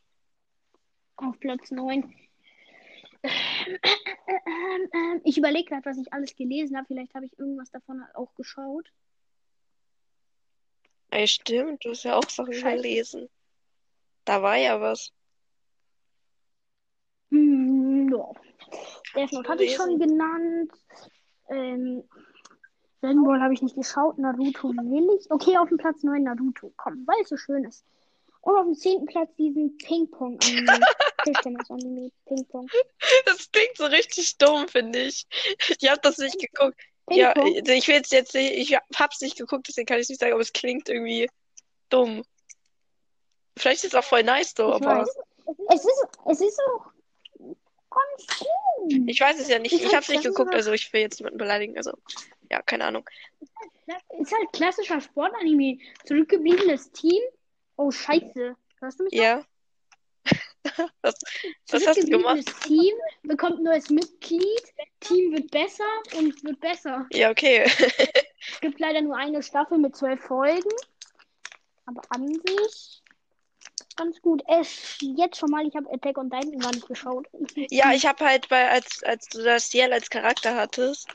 Auf Platz 9. Ich überlege gerade, was ich alles gelesen habe. Vielleicht habe ich irgendwas davon auch geschaut. Ey, stimmt, du hast ja auch Sachen Scheiße. gelesen. Da war ja was. Hm, ja. Death Note du hatte ich schon genannt. Ähm, Dragon Ball habe ich nicht geschaut. Naruto will ich. Okay, auf dem Platz 9 Naruto. Komm, weil es so schön ist. Und auf dem 10. Platz diesen. Ping-Pong. <laughs> Das klingt so richtig dumm, finde ich. Ich habe das nicht geguckt. Ja, ich will jetzt jetzt nicht, ich hab's nicht geguckt, deswegen kann ich nicht sagen, aber es klingt irgendwie dumm. Vielleicht ist es auch voll nice so, aber weiß. Es ist, es ist auch ganz ich weiß es ja nicht. Ist Ich halt hab's nicht geguckt, also ich will jetzt niemanden beleidigen, also ja, keine Ahnung. Ist halt klassischer Sportanime. Zurückgebliebenes Team. Oh, scheiße. Hörst du mich noch? Ja. <laughs> Was, was hast du gemacht? Zurückgebliebenes Team bekommt neues Mitglied. Team wird besser und wird besser. Ja, okay. <laughs> Es gibt leider nur eine Staffel mit zwölf Folgen. Aber an sich ganz gut. Es, jetzt schon mal, ich habe Attack on Titan gar nicht geschaut. Ja, ich habe halt bei, als, als du das Ciel als Charakter hattest,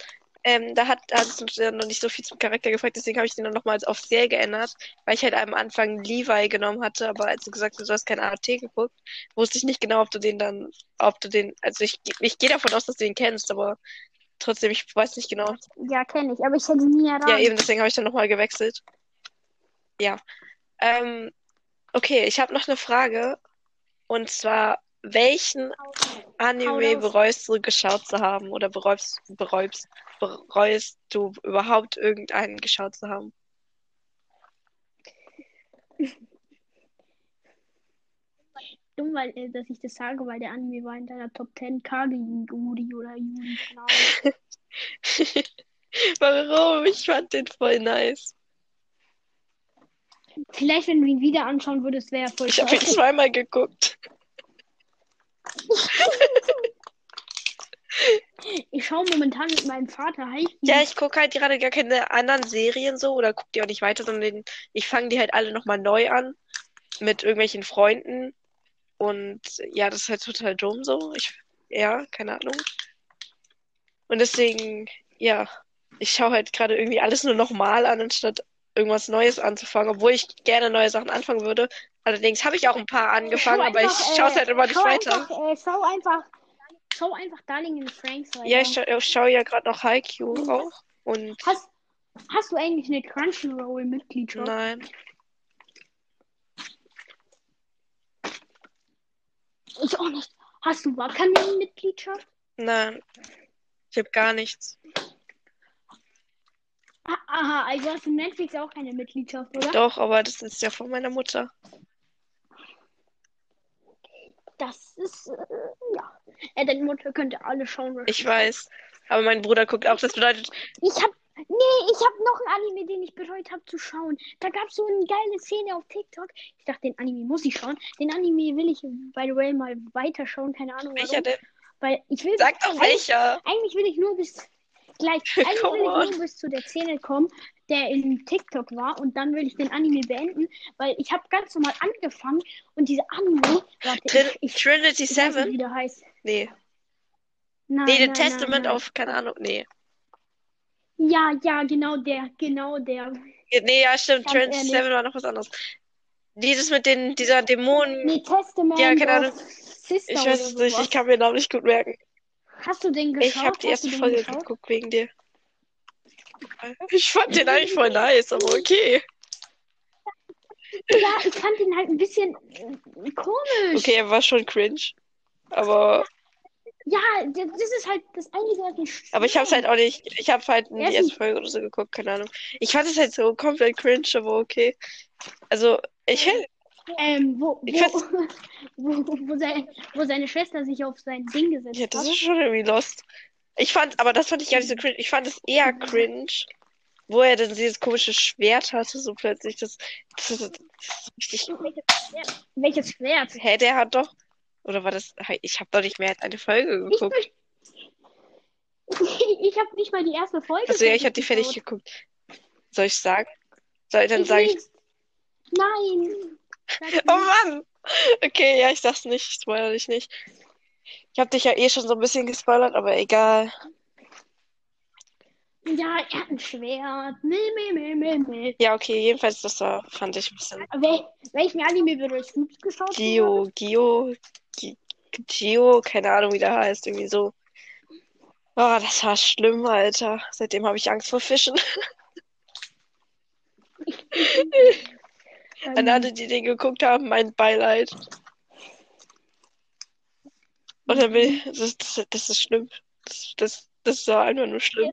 ähm, da hat, hattest du ja noch nicht so viel zum Charakter gefragt, deswegen habe ich den dann nochmal auf Ciel geändert, weil ich halt am Anfang Levi genommen hatte, aber als du gesagt hast, du hast kein AT geguckt, wusste ich nicht genau, ob du den dann, ob du den, also ich, ich gehe davon aus, dass du den kennst, aber trotzdem, ich weiß nicht genau. Ja, kenne ich, aber ich hätte nie erraten. Ja, eben, deswegen habe ich dann nochmal gewechselt. Ja. Ähm, okay, ich habe noch eine Frage. Und zwar, welchen Anime bereust du geschaut zu haben? Oder bereust, bereust, bereust du überhaupt irgendeinen geschaut zu haben? Dumm, weil, äh, dass ich das sage, weil der Anime war in deiner Top 10 Kage Juri oder Ahnung. <laughs> Warum? Ich fand den voll nice. Vielleicht, wenn du ihn wieder anschauen würdest, wäre er voll Ich habe ihn zweimal geguckt. Ich schaue momentan mit meinem Vater Haikyuu. Ja, ich gucke halt gerade gar keine anderen Serien so oder gucke die auch nicht weiter, sondern ich fange die halt alle nochmal neu an mit irgendwelchen Freunden. Und ja, das ist halt total dumm so. Ich, ja, keine Ahnung. Und deswegen, ja, ich schaue halt gerade irgendwie alles nur nochmal an, anstatt irgendwas Neues anzufangen, obwohl ich gerne neue Sachen anfangen würde. Allerdings habe ich auch ein paar angefangen, Schau aber ich einfach, schaue es äh, halt immer nicht weiter. Einfach, äh, schau einfach, schau einfach Darling in Franks weiter. Ja, ich schaue ich schau ja gerade noch Haikyuu auch. Und Hast, hast du eigentlich eine Crunchyroll-Mitgliedschaft? nein. Ich auch nicht. Hast du Wakanim-Mitgliedschaft? Nein. Ich habe gar nichts. Ah, Aha, also hast du Netflix auch keine Mitgliedschaft, oder? Doch, aber das ist ja von meiner Mutter. Das ist, äh, ja. Äh, deine Mutter könnte alle schauen. Ich weiß. Aber mein Bruder guckt auch. Das bedeutet, Ich hab, nee, ich hab noch einen Anime, den ich bereut habe zu schauen. Da gab's so eine geile Szene auf TikTok. Ich dachte, den Anime muss ich schauen. Den Anime will ich, by the way, mal weiterschauen. Keine Ahnung welcher warum. denn? Weil ich will, Sag doch welcher. eigentlich will ich nur bis, gleich, <laughs> eigentlich Come will ich on. bis zu der Szene kommen, der in TikTok war. Und dann will ich den Anime beenden, weil ich habe ganz normal angefangen und diese Anime, warte, Trin ich, ich, Trinity ich weiß nicht, Seven? wie der heißt. Nee. Nein, Nee, The Testament nein, nein. of, keine Ahnung, nee. Ja, ja, genau der, genau der. Nee, ja, stimmt. Trinity ehrlich. Seven war noch was anderes. Dieses mit den, dieser Dämonen. Nee, Testament Ja, keine Ahnung. Sister Ich weiß es nicht, ich kann mir den Namen nicht gut merken. Hast du den geschaut? Ich habe die erste den Folge geschaut? geguckt wegen dir. Ich fand den eigentlich voll nice, aber okay. Ja, ich fand ihn halt ein bisschen komisch. Okay, er war schon cringe. Aber, Ja, das ist halt das Einzige, was mich aber ich hab's halt auch nicht. Ich hab halt Er die erste Folge oder so geguckt, keine Ahnung. Ich fand es halt so komplett cringe, aber okay. Also, ich hätte. Ähm, wo, wo, <laughs> wo, wo, sein, wo seine Schwester sich auf sein Ding gesetzt Ja, das hat. ist schon irgendwie lost. Ich fand, aber das fand ich gar nicht so cringe. Ich fand es eher cringe, wo er dann dieses komische Schwert hatte, so plötzlich. Das, das, das ist richtig. Welches Schwert? Hä, der hat doch. Oder war das. Ich habe doch nicht mehr als eine Folge geguckt. <laughs> ich habe nicht mal die erste Folge. Also ja, ich habe die fertig geguckt. Soll ich sagen? Soll, dann Ich sage ich. will's. Nein. Oh. Mann! Okay, ja, ich sag's nicht. Ich spoilere dich nicht. Ich habe dich ja eh schon so ein bisschen gespoilert, aber egal. Ja, er hat ein Schwert. Nee, nee, nee, nee, nee. Ja, okay, jedenfalls, das war, fand ich ein bisschen. Wel welchen Anime würdest du geschaut haben? Gio, Gio, Gi- Gio, keine Ahnung, wie der heißt, irgendwie so. Oh, das war schlimm, Alter. Seitdem habe ich Angst vor Fischen. <laughs> <laughs> An alle, die den geguckt haben, mein Beileid. Und dann will das, das, das ist schlimm. Das, das, das war einfach nur schlimm.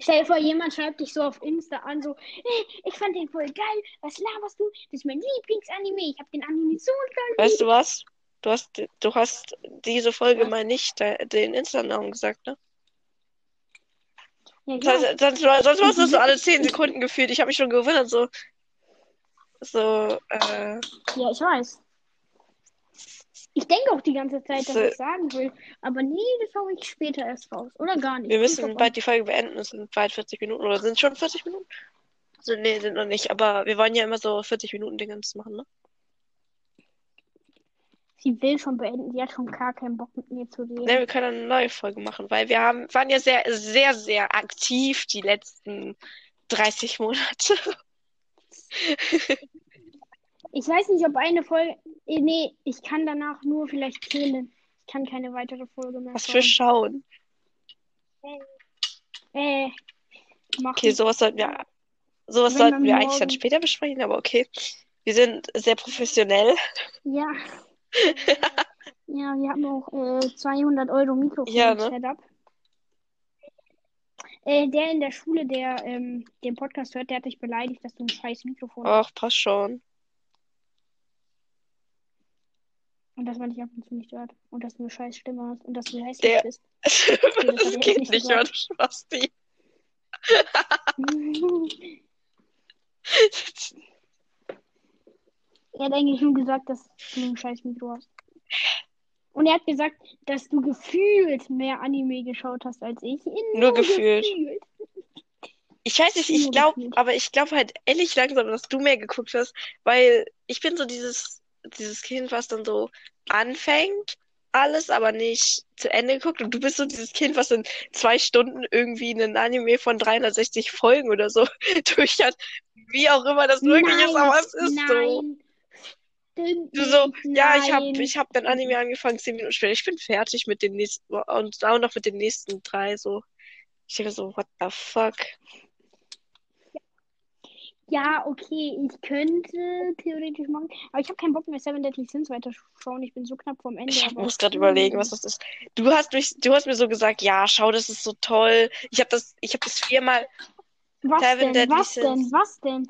Stell dir vor, jemand schreibt dich so auf Insta an, so, hey, ich fand den voll geil, was laberst du? Das ist mein Lieblingsanime, ich hab den Anime so geil. Weißt du was? Du hast, du hast diese Folge Was? mal nicht de- den Insta-Namen gesagt, ne? Ja, ja. heißt, sonst, war- sonst warst du so <laughs> alle 10 Sekunden gefühlt. Ich habe mich schon gewundert, so. So, äh, ja, ich weiß. Ich denke auch die ganze Zeit, dass So. ich sagen will, aber nee, das hau ich später erst raus. Oder gar nicht. wir müssen bald die Folge beenden. Es sind bald 40 Minuten. Oder sind es schon 40 Minuten? Also, nee, sind noch nicht. Aber wir wollen ja immer so 40 Minuten Dingens machen, ne? Sie will schon beenden, sie hat schon gar keinen Bock mit mir zu reden. Ne, wir können eine neue Folge machen, weil wir haben, waren ja sehr, sehr, sehr aktiv die letzten 30 Monate. <laughs> Ich weiß nicht, ob eine Folge. eh, Nee, ich kann danach nur vielleicht zählen. Ich kann keine weitere Folge mehr Was für schauen. Schauen. Äh, machen. Okay, sowas sollten wir, sowas Wenn sollten wir eigentlich dann morgen- später besprechen, aber okay. Wir sind sehr professionell. Ja. <laughs> ja, wir haben auch äh, 200 Euro Mikrofon Ja, ne? Äh, der in der Schule, der ähm, den Podcast hört, der hat dich beleidigt, dass du ein scheiß Mikrofon hast Ach, passt schon. und dass man dich ab und zu nicht hört und dass du eine scheiß Stimme hast und dass du hässlich Der- bist. <laughs> Das hat er jetzt geht nicht nicht, gesagt. hör Spasti. <laughs> er hat eigentlich nur gesagt, dass du ein scheiß Mikro hast. <laughs> Und er hat gesagt, dass du gefühlt mehr Anime geschaut hast als ich. Nur gefühlt. gefühlt. Ich weiß nicht, ich Nur glaube, aber ich glaube halt ehrlich langsam, dass du mehr geguckt hast, weil ich bin so dieses, dieses Kind, was dann so anfängt, alles, aber nicht zu Ende guckt. Und du bist so dieses Kind, was in zwei Stunden irgendwie einen Anime von 360 Folgen oder so <laughs> durch hat. Wie auch immer das möglich ist, aber es ist so. Stimmt Du so, nicht. ja, ich hab, Nein. ich hab dann Anime angefangen, zehn Minuten später. Ich bin fertig mit den nächsten, und auch noch mit den nächsten drei, so. Ich denke so, what the fuck? Ja, okay, ich könnte theoretisch machen, aber ich habe keinen Bock mehr Seven Deadly Sins weiterschauen. Ich bin so knapp vorm Ende. Ich muss gerade überlegen, was das ist. Du hast mich, du hast mir so gesagt, ja, schau, das ist so toll. Ich habe das, ich habe das viermal, Was Seven denn? Deadly Was denn? Sins. Was denn?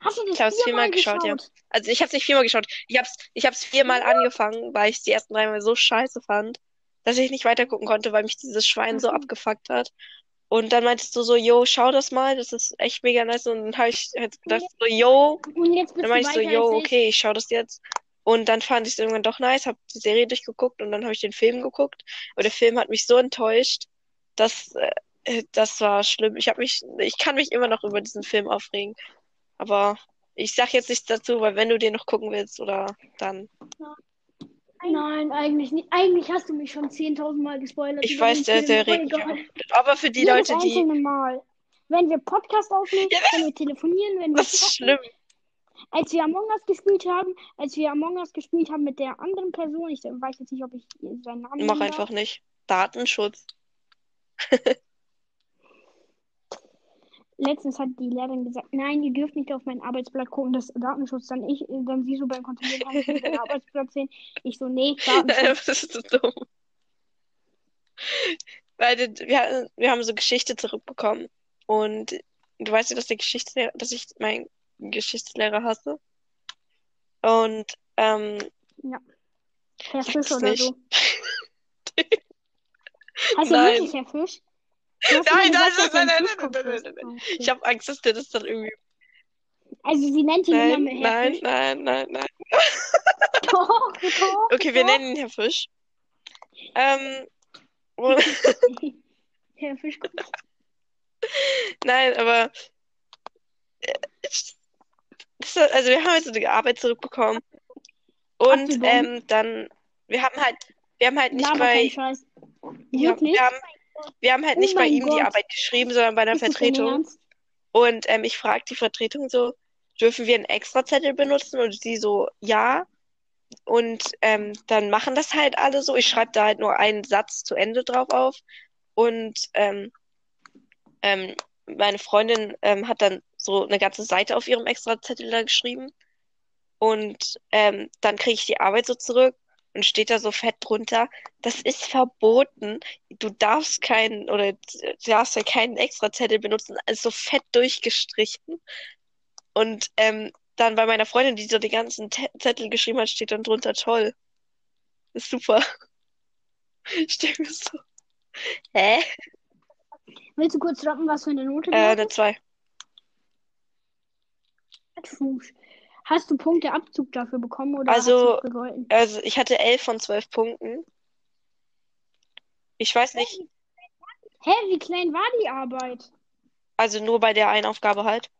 Hast du das Ich hab's viermal geschaut, ja. Also ich habe es nicht viermal geschaut. Ich hab's, ich hab's viermal angefangen, weil ich die ersten dreimal so scheiße fand, dass ich nicht weitergucken konnte, weil mich dieses Schwein so Mhm. abgefuckt hat. Und dann meintest du so, yo, schau das mal, das ist echt mega nice. Und dann habe ich halt gedacht, so, yo, dann meinte ich so, yo, okay, ich schau das jetzt. Und dann fand ich es irgendwann doch nice, habe die Serie durchgeguckt und dann habe ich den Film geguckt. Aber der Film hat mich so enttäuscht, dass äh, das war schlimm. Ich habe mich, ich kann mich immer noch über diesen Film aufregen. Aber ich sag jetzt nichts dazu, weil wenn du den noch gucken willst, oder dann. Nein, eigentlich nicht. Eigentlich hast du mich schon 10.000 Mal gespoilert. Ich weiß, der, der regt mich auf. Aber für die Jedes Leute, die. Mal. Wenn wir Podcast aufnehmen, Ja, wenn wir telefonieren, wenn wir Das ist schlimm. als wir Among Us gespielt haben, als wir Among Us gespielt haben mit der anderen Person, ich weiß jetzt nicht, ob ich seinen Namen Mach einfach nicht. Datenschutz. <laughs> Letztens hat die Lehrerin gesagt, nein, ihr dürft nicht auf mein Arbeitsblatt gucken, das ist Datenschutz. Dann ich, dann sie so beim Kontrollieren, kann ich nicht <laughs> Arbeitsblatt sehen? Ich so, nee, <laughs> Datenschutz. Das ist so dumm. Weil wir, wir haben so Geschichte zurückbekommen. Und du weißt ja, dass der Geschichtslehrer, dass ich meinen Geschichtslehrer hasse. Und ähm, Herr Sag's Fisch oder nicht. so. <laughs> Heißt er Nein. wirklich Herr Fisch? Nein, nein, nein, ein nein, nein, nein, ist. nein, nein, ich habe Angst, dass der das dann irgendwie. Also sie nennt ihn immer Nein, mit Herr nein, Fisch. nein, nein, nein. <laughs> Doch, <laughs> doch. Okay, wir doch. nennen ihn Herr Fisch. Ähm, <laughs> Herr Fischkopf. nein, aber äh, also wir haben jetzt die Arbeit zurückbekommen. Und ähm, dann, wir haben halt, wir haben halt nicht bei, ja, wir haben, wir haben halt Oh nicht bei mein ihm die Gott. Arbeit geschrieben, sondern bei einer Ist Vertretung. Und ähm, ich frage die Vertretung so, dürfen wir einen Extrazettel benutzen? Und sie so, ja. Und ähm, dann machen das halt alle so. Ich schreibe da halt nur einen Satz zu Ende drauf auf. Und ähm, ähm, meine Freundin ähm, hat dann so eine ganze Seite auf ihrem Extrazettel da geschrieben. Und ähm, dann kriege ich die Arbeit so zurück und steht da so fett drunter, das ist verboten. Du darfst keinen oder du darfst ja keinen Extrazettel benutzen, also so fett durchgestrichen. Und ähm, dann bei meiner Freundin, die so die ganzen Te- Zettel geschrieben hat, steht dann drunter toll. Ist super. <laughs> Ich denke mir so, hä? Willst du kurz droppen, was für eine Note du Äh, eine 2. Fuß. Hast du Punkteabzug dafür bekommen oder Also-? Also ich hatte 11 von 12 Punkten. Ich weiß nicht, Hä, wie klein war die Arbeit? also nur bei der einen Aufgabe halt.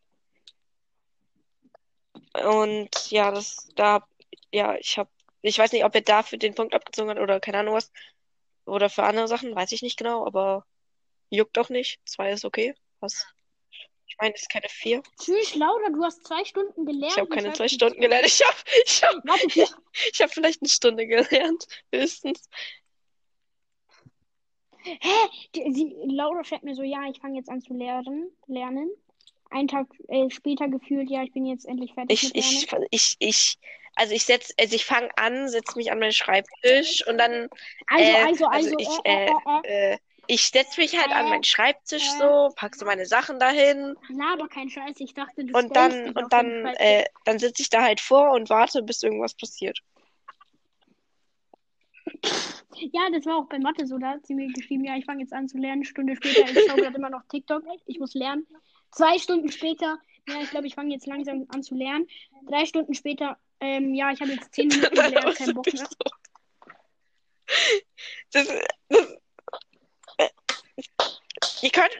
Und ja, das da, ja, ich habe, ich weiß nicht, ob er dafür den Punkt abgezogen hat oder keine Ahnung was. Oder für andere Sachen, weiß ich nicht genau, aber juckt doch nicht. Zwei ist okay. Was? Ich meine, das ist keine vier. Tschüss, Laura, du hast zwei Stunden gelernt. Ich habe keine zwei Stunden gelernt. Ich habe, ich Warte, vier. ich habe vielleicht eine Stunde gelernt, höchstens. Hä? Die, sie, Laura schreibt mir so, ja, ich fange jetzt an zu lernen. lernen. Einen Tag äh, später gefühlt, ja, ich bin jetzt endlich fertig Ich, mit Lernen. ich, ich, ich, also ich setz, also ich fange an, setze mich an meinen Schreibtisch und dann Also, äh, also, also also, ich, äh, äh, äh, äh, ich setze mich halt an Äh, meinen Schreibtisch äh. so, pack so meine Sachen dahin laber kein Scheiß. Ich dachte, du und dann, und dann, äh, dann sitze ich da halt vor und warte, bis irgendwas passiert. Ja, das war auch bei Mathe so. Da hat sie mir geschrieben, ja, ich fange jetzt an zu lernen. Stunde später, ich schaue gerade immer noch TikTok. Ich muss lernen. Zwei Stunden später, ja, ich glaube, ich fange jetzt langsam an zu lernen. Drei Stunden später, ähm, ja, ich habe jetzt zehn Minuten <laughs> gelernt, aber kein Bock mehr. so. Das, das, ihr könnt,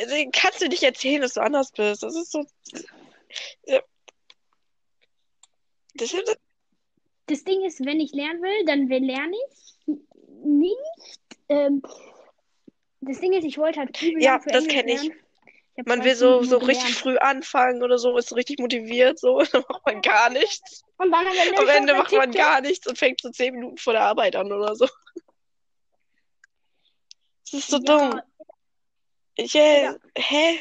also kannst du nicht erzählen, dass du anders bist. Das ist so. Ja. Das ist, Das Ding ist, wenn ich lernen will, dann will lerne ich nicht. Ähm, das Ding ist, ich wollte halt übel Ja, das Englisch kenn ich. Ich Man zwei will so, so richtig früh anfangen oder so, ist so richtig motiviert, so, <laughs> dann macht man gar nichts. Am Ende, macht man gar nichts und fängt so zehn Minuten vor der Arbeit an oder so. <laughs> Das ist so Ja, dumm. Yeah. Hä?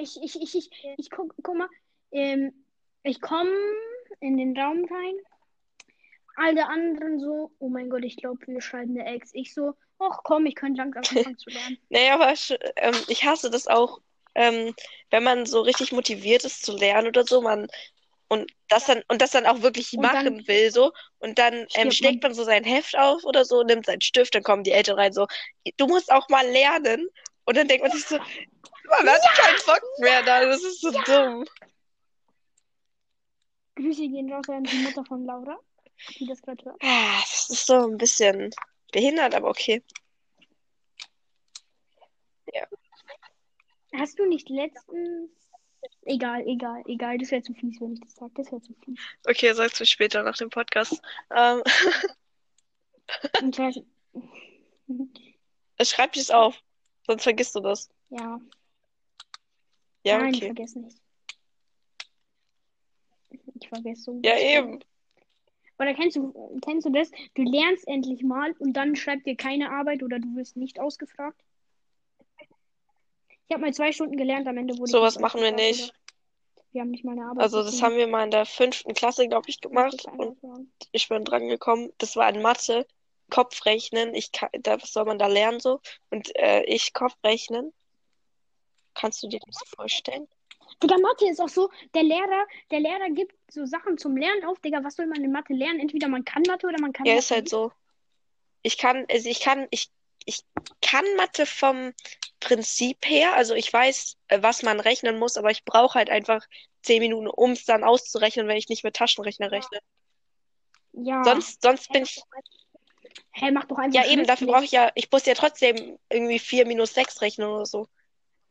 ich, ich, ich, ich, ich guck, guck mal, ähm, ich komme in den Raum rein. Alle anderen so, oh mein Gott, ich glaube, wir schreiben eine Ex. Ich so, ach komm, ich könnte langsam anfangen zu lernen. <laughs> Naja, aber ähm, ich hasse das auch, ähm, wenn man so richtig motiviert ist zu lernen oder so, man und das dann und das dann auch wirklich Und dann machen will, so und dann ähm, stirbt schlägt man. so sein Heft auf oder so, nimmt seinen Stift, dann kommen die Eltern rein so, du musst auch mal lernen und dann denkt man sich so, man hat keinen Bock mehr da, das ist so dumm. Grüße gehen raus an die Mutter von Laura, die das gerade hört. Ah, Das ist so ein bisschen behindert, aber okay. Ja. Hast du nicht letztens. Egal, egal, egal. Das wäre zu fies, wenn ich das sage. Das wäre zu fies. Okay, sagst du später nach dem Podcast. Ähm, <laughs> ich weiß, schreib dich auf, sonst vergisst du das. ja, Ja, nein, ich okay. vergesse nicht. Ich vergesse so. Ja, eben. Oder kennst du, kennst du das? Du lernst endlich mal und dann schreibt dir keine Arbeit oder du wirst nicht ausgefragt. Ich habe mal zwei Stunden gelernt, am Ende wurde ich Sowas machen wir nicht. Wir haben nicht mal eine Arbeit Also, das haben wir mal in der fünften Klasse, glaube ich, gemacht. Und ich bin dran gekommen. Das war in Mathe. Kopfrechnen. Ich kann, da, was soll man da lernen so? Und äh, ich Kopfrechnen. Kannst du dir das vorstellen? Digga, Mathe ist auch so, der Lehrer, der Lehrer gibt so Sachen zum Lernen auf. Digga, was soll man in Mathe lernen? Entweder man kann Mathe oder man kann Ja, Mathe ist halt nicht. so. Ich kann, also ich kann, ich, ich kann Mathe vom Prinzip her. Also ich weiß, äh, was man rechnen muss, aber ich brauche halt einfach zehn Minuten, um es dann auszurechnen, wenn ich nicht mit Taschenrechner rechne. Ja. Sonst, sonst bin ich, Hä, mach doch einfach ja eben, dafür brauche ich ja, ich muss ja trotzdem irgendwie vier minus sechs rechnen oder so.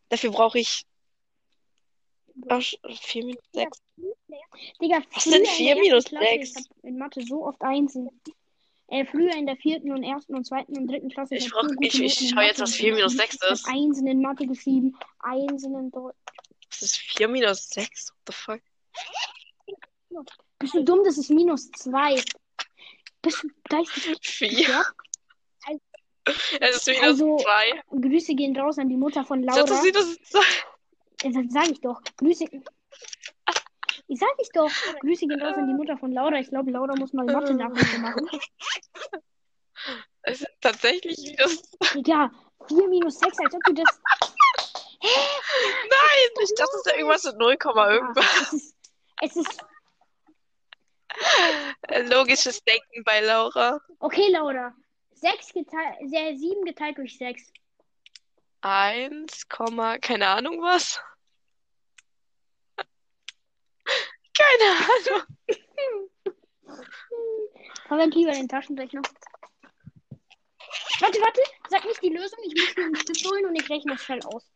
Dafür brauche ich, ach, vier minus sechs. Digga, Was früher sind in vier der minus ersten Klasse, ich sechs? hab in Mathe so oft Einsen. Äh, früher in der vierten und ersten und zweiten und dritten Klasse, Ich gute ich- ich Noten in schau jetzt, was vier minus geschrieben. sechs Ich ist. hab Einsen in Mathe geschrieben, Einsen in Deutsch. Was ist vier minus sechs? What the fuck? Bist du dumm? Das ist minus zwei. Bist du geistig Vier. gestört? Es ist minus Also, zwei. Grüße gehen raus an die Mutter von Das Laura. ist minus zwei. Äh, Das sag ich doch. Grüße. Ich sag ich doch. <laughs> Grüße gehen raus an die Mutter von Laura. Ich glaube, Laura muss mal Mathe nachhilfe machen. <laughs> Es ist tatsächlich minus. Ja, 4 minus 6, als ob du das. Nein, ich dachte, es ist ja irgendwas mit 0, Ah, irgendwas. es ist. Es ist. Logisches Denken bei Laura. Okay, Laura. 6 geteilt. 7 geteilt durch 6. 1, keine Ahnung was. Keine Ahnung. Verwend lieber den Taschenrechner. Warte, warte. Sag nicht die Lösung. Ich muss mir einen Stift holen und ich rechne das schnell aus.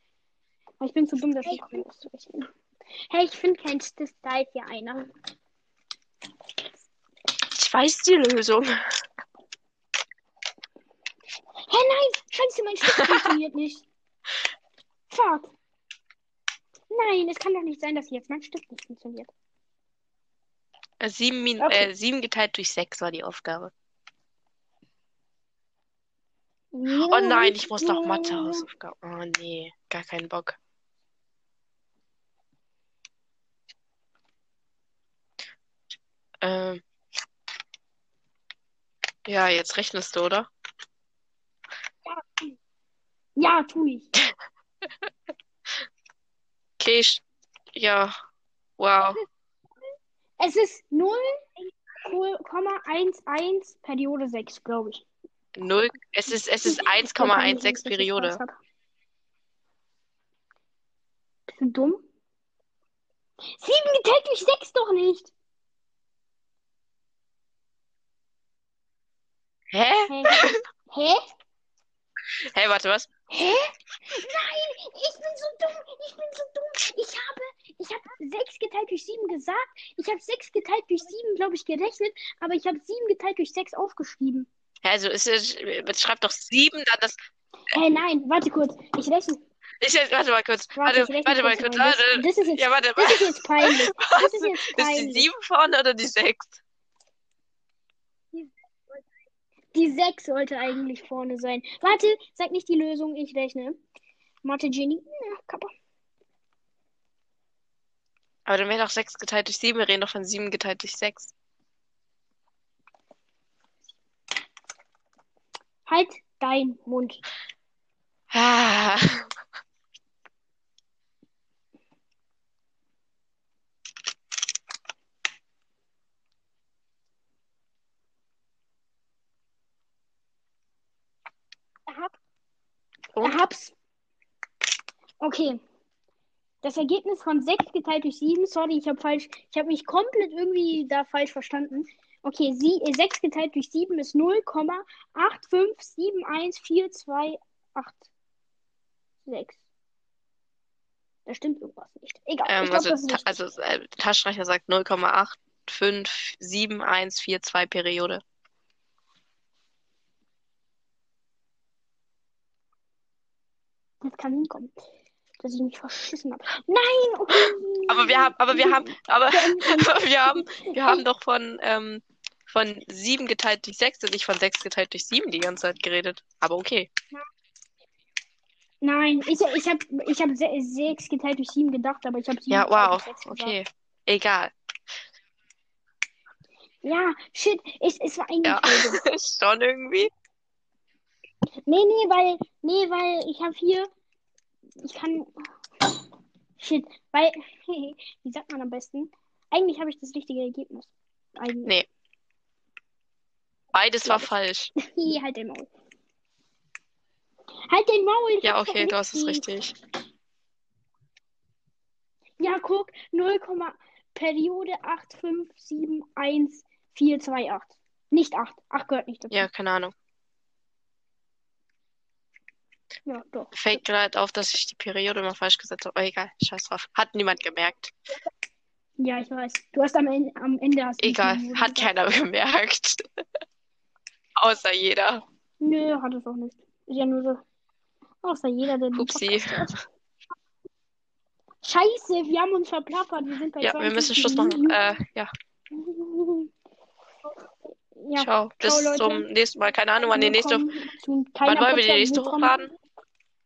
Aber ich bin zu dumm, das hey. auszurechnen. Hey, ich finde kein Stift. Da ist ja einer. Ich weiß die Lösung. Hä, hey, nein! Scheiße, mein Stift <laughs> funktioniert nicht. Fuck. Nein, es kann doch nicht sein, dass jetzt mein Stift nicht funktioniert. 7, min Okay. äh, 7 geteilt durch 6 war die Aufgabe. Oh nein, ich muss noch Mathe-Hausaufgaben. Oh nee, gar keinen Bock. Ähm. Ja, jetzt rechnest du, oder? Ja, tu ich. <laughs> Okay, ich, ja. Wow. Es ist 0,11 Periode 6, glaube ich. 0, es ist, es ist 1,16 Periode. Bist du dumm? 7 geteilt durch 6 doch nicht. Hä? Hä? Hä? Hey, warte, was? Hä? Nein, ich bin so dumm. Ich bin so dumm. Ich habe, ich habe 6 geteilt durch 7 gesagt. Ich habe 6 geteilt durch 7, glaube ich, gerechnet. Aber ich habe 7 geteilt durch 6 aufgeschrieben. Also, ist es, jetzt schreib doch 7, dann das. Hä, nein, warte kurz. Ich rechne. Ich warte mal kurz. Warte, Warte, warte mal kurz. Das, das ist jetzt, Ja, warte. das ist jetzt peinlich. <laughs> Das ist jetzt Ist die peinlich. 7 vorne oder die 6? Die 6 sollte eigentlich vorne sein. Warte, sag nicht die Lösung, ich rechne. Mathe Genie. Ja, Kappa. Aber dann wäre doch 6 geteilt durch 7. Wir reden doch von 7 geteilt durch 6. Halt dein Mund. Ah. Hab, Und? hab's. Okay. Das Ergebnis von 6 geteilt durch 7, sorry, ich habe falsch, ich habe mich komplett irgendwie da falsch verstanden. Okay, sie, äh, 6 geteilt durch 7 ist 0,8571428. 6. Da stimmt irgendwas nicht. Egal, Ähm, ich glaube, also, ta also äh, Taschenrechner sagt 0,8577142 Periode. Das kann hinkommen, dass ich mich verschissen habe. Nein! Okay. Aber wir haben, aber wir haben, aber, <laughs> wir haben, wir haben doch von, ähm, von 7 geteilt durch 6 und nicht von 6 geteilt durch 7 die ganze Zeit geredet. Aber okay. Nein, ich, ich habe ich hab 6 geteilt durch 7 gedacht, aber ich habe 7 Ja, wow. durch 6 gesagt. Okay. Egal. Ja, shit, ich, es war Ja. eingetragen. <laughs> Schon irgendwie. Nee, nee, weil, nee, weil ich habe hier, ich kann, shit, weil, <laughs> wie sagt man am besten? Eigentlich habe ich das richtige Ergebnis. Eigentlich. Nee. Beides war falsch. <laughs> Halt den Maul. Halt den Maul. Ja, okay, du hast es richtig. richtig. Ja, guck, 0, Periode 8571428. Nicht 8. 8 gehört nicht dazu. Ja, keine Ahnung. Ja, doch. Fällt mir halt auf, dass ich die Periode immer falsch gesetzt habe. Aber egal, scheiß drauf. Hat niemand gemerkt. Ja, ich weiß. Du hast am Ende, am Ende hast Egal, hat keiner <laughs> gemerkt. Außer jeder. Nö, hat es auch nicht. Ist ja nur so. Außer jeder, der Upsi. Scheiße, wir haben uns verplappert. Wir sind bei Ja, wir müssen 52 Schluss machen. Äh, ja, Ja, ciao. Bis Leute. zum nächsten Mal. Keine Ahnung, wann die nächste. Wann wollen wir die nächste hochladen?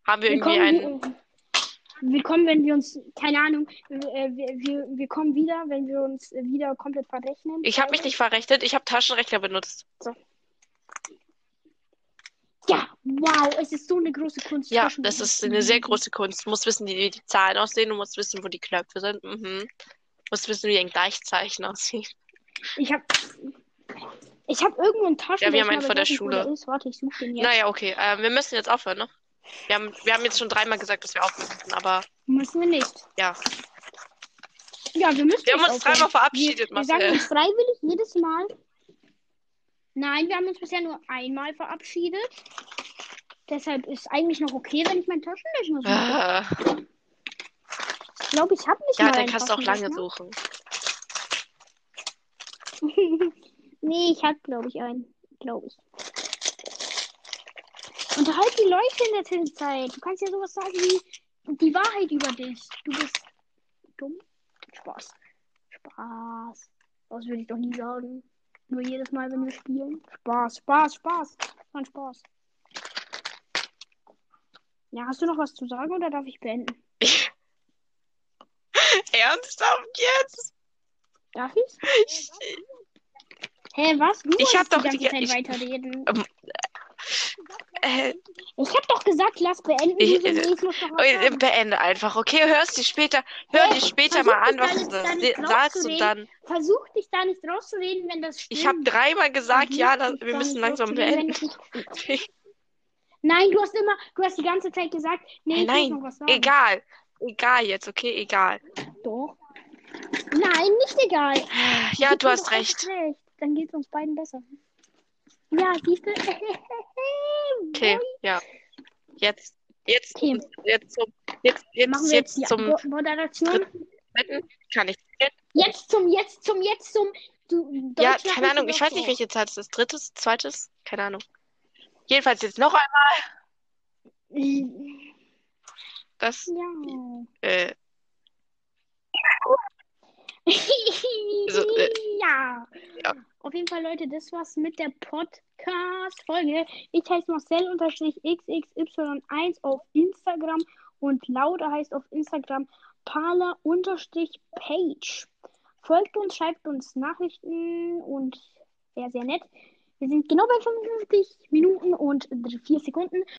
Haben wir irgendwie Willkommen, einen. äh, willkommen, wenn wir uns, keine Ahnung, äh, wir, wir, wir kommen wieder, wenn wir uns äh, wieder komplett verrechnen. Ich habe mich nicht verrechnet, ich habe Taschenrechner benutzt. Ja, wow, es ist so eine große Kunst. Ja, das ist eine sehr große Kunst. Du musst wissen, wie die Zahlen aussehen, du musst wissen, wo die Knöpfe sind. Mhm. Du musst wissen, wie ein Gleichzeichen aussieht. Ich habe ich hab irgendwo einen Taschenrechner. Ja, wir haben einen vor der Schule. Ist. Warte, ich suche den jetzt. Naja, okay. Ähm, wir müssen jetzt aufhören, ne? Wir haben, wir haben jetzt schon dreimal gesagt, dass wir aufhören müssen, aber Müssen wir nicht. ja. Ja, wir müssen Wir haben uns aufhören. dreimal verabschiedet, wir, wir sagen Marcel. uns freiwillig jedes Mal. Nein, wir haben uns bisher nur einmal verabschiedet. Deshalb ist eigentlich noch okay, wenn ich meinen Taschenrechner suche. Äh, Ich glaube, ich habe nicht ja, mal dann einen kannst du auch lange suchen. <laughs> nee, ich habe, glaube ich, einen. Glaube ich. Unterhalt die Leute in der Zwischenzeit. Du kannst ja sowas sagen wie die Wahrheit über dich. Du bist dumm. Spaß. Spaß. Das würde ich doch nie sagen. Nur jedes Mal, wenn wir spielen. Spaß, Spaß, Spaß. Ein Spaß. Ja, hast du noch was zu sagen oder darf ich beenden? <laughs> Ernsthaft jetzt? Darf ich? Hä, was? Du Ich hab doch die ganze Zeit ich- weiterreden. ähm, äh, Ich hab doch gesagt, lass beenden. Ich- äh, sagen. beende einfach, okay? Hörst du später, hör Hey, dir später mal an, dich was du sagst und dann. Versuch dich da nicht rauszureden, wenn das stimmt. Ich habe dreimal gesagt, ja, da, dich wir müssen langsam beenden. <laughs> das Nein, du hast immer, du hast die ganze Zeit gesagt, nee, nein. Egal, egal jetzt, okay, egal. Doch. Nein, nicht egal. Ja, du hast recht. recht. Dann geht's uns beiden besser. Ja, siehst du? <laughs> Okay, ja. Jetzt, jetzt, Okay. jetzt zum, jetzt, Machen jetzt, wir jetzt jetzt zum Mo- Moderation. Kann ich. Jetzt, Jetzt zum, jetzt zum, jetzt zum. Du, ja, keine Ahnung, ich weiß nicht, welche Zahl es ist. Drittes, zweites? Keine Ahnung. Jedenfalls jetzt noch einmal. Das, Ja. äh, Also, äh, <laughs> ja. ja. Auf jeden Fall, Leute, das war's mit der Podcast-Folge. Ich heiße Marcel-XXY1 auf Instagram und Lauda heißt auf Instagram Parler-Page. Folgt uns, schreibt uns Nachrichten und wäre sehr nett. Wir sind genau bei 55 Minuten und 4 Sekunden.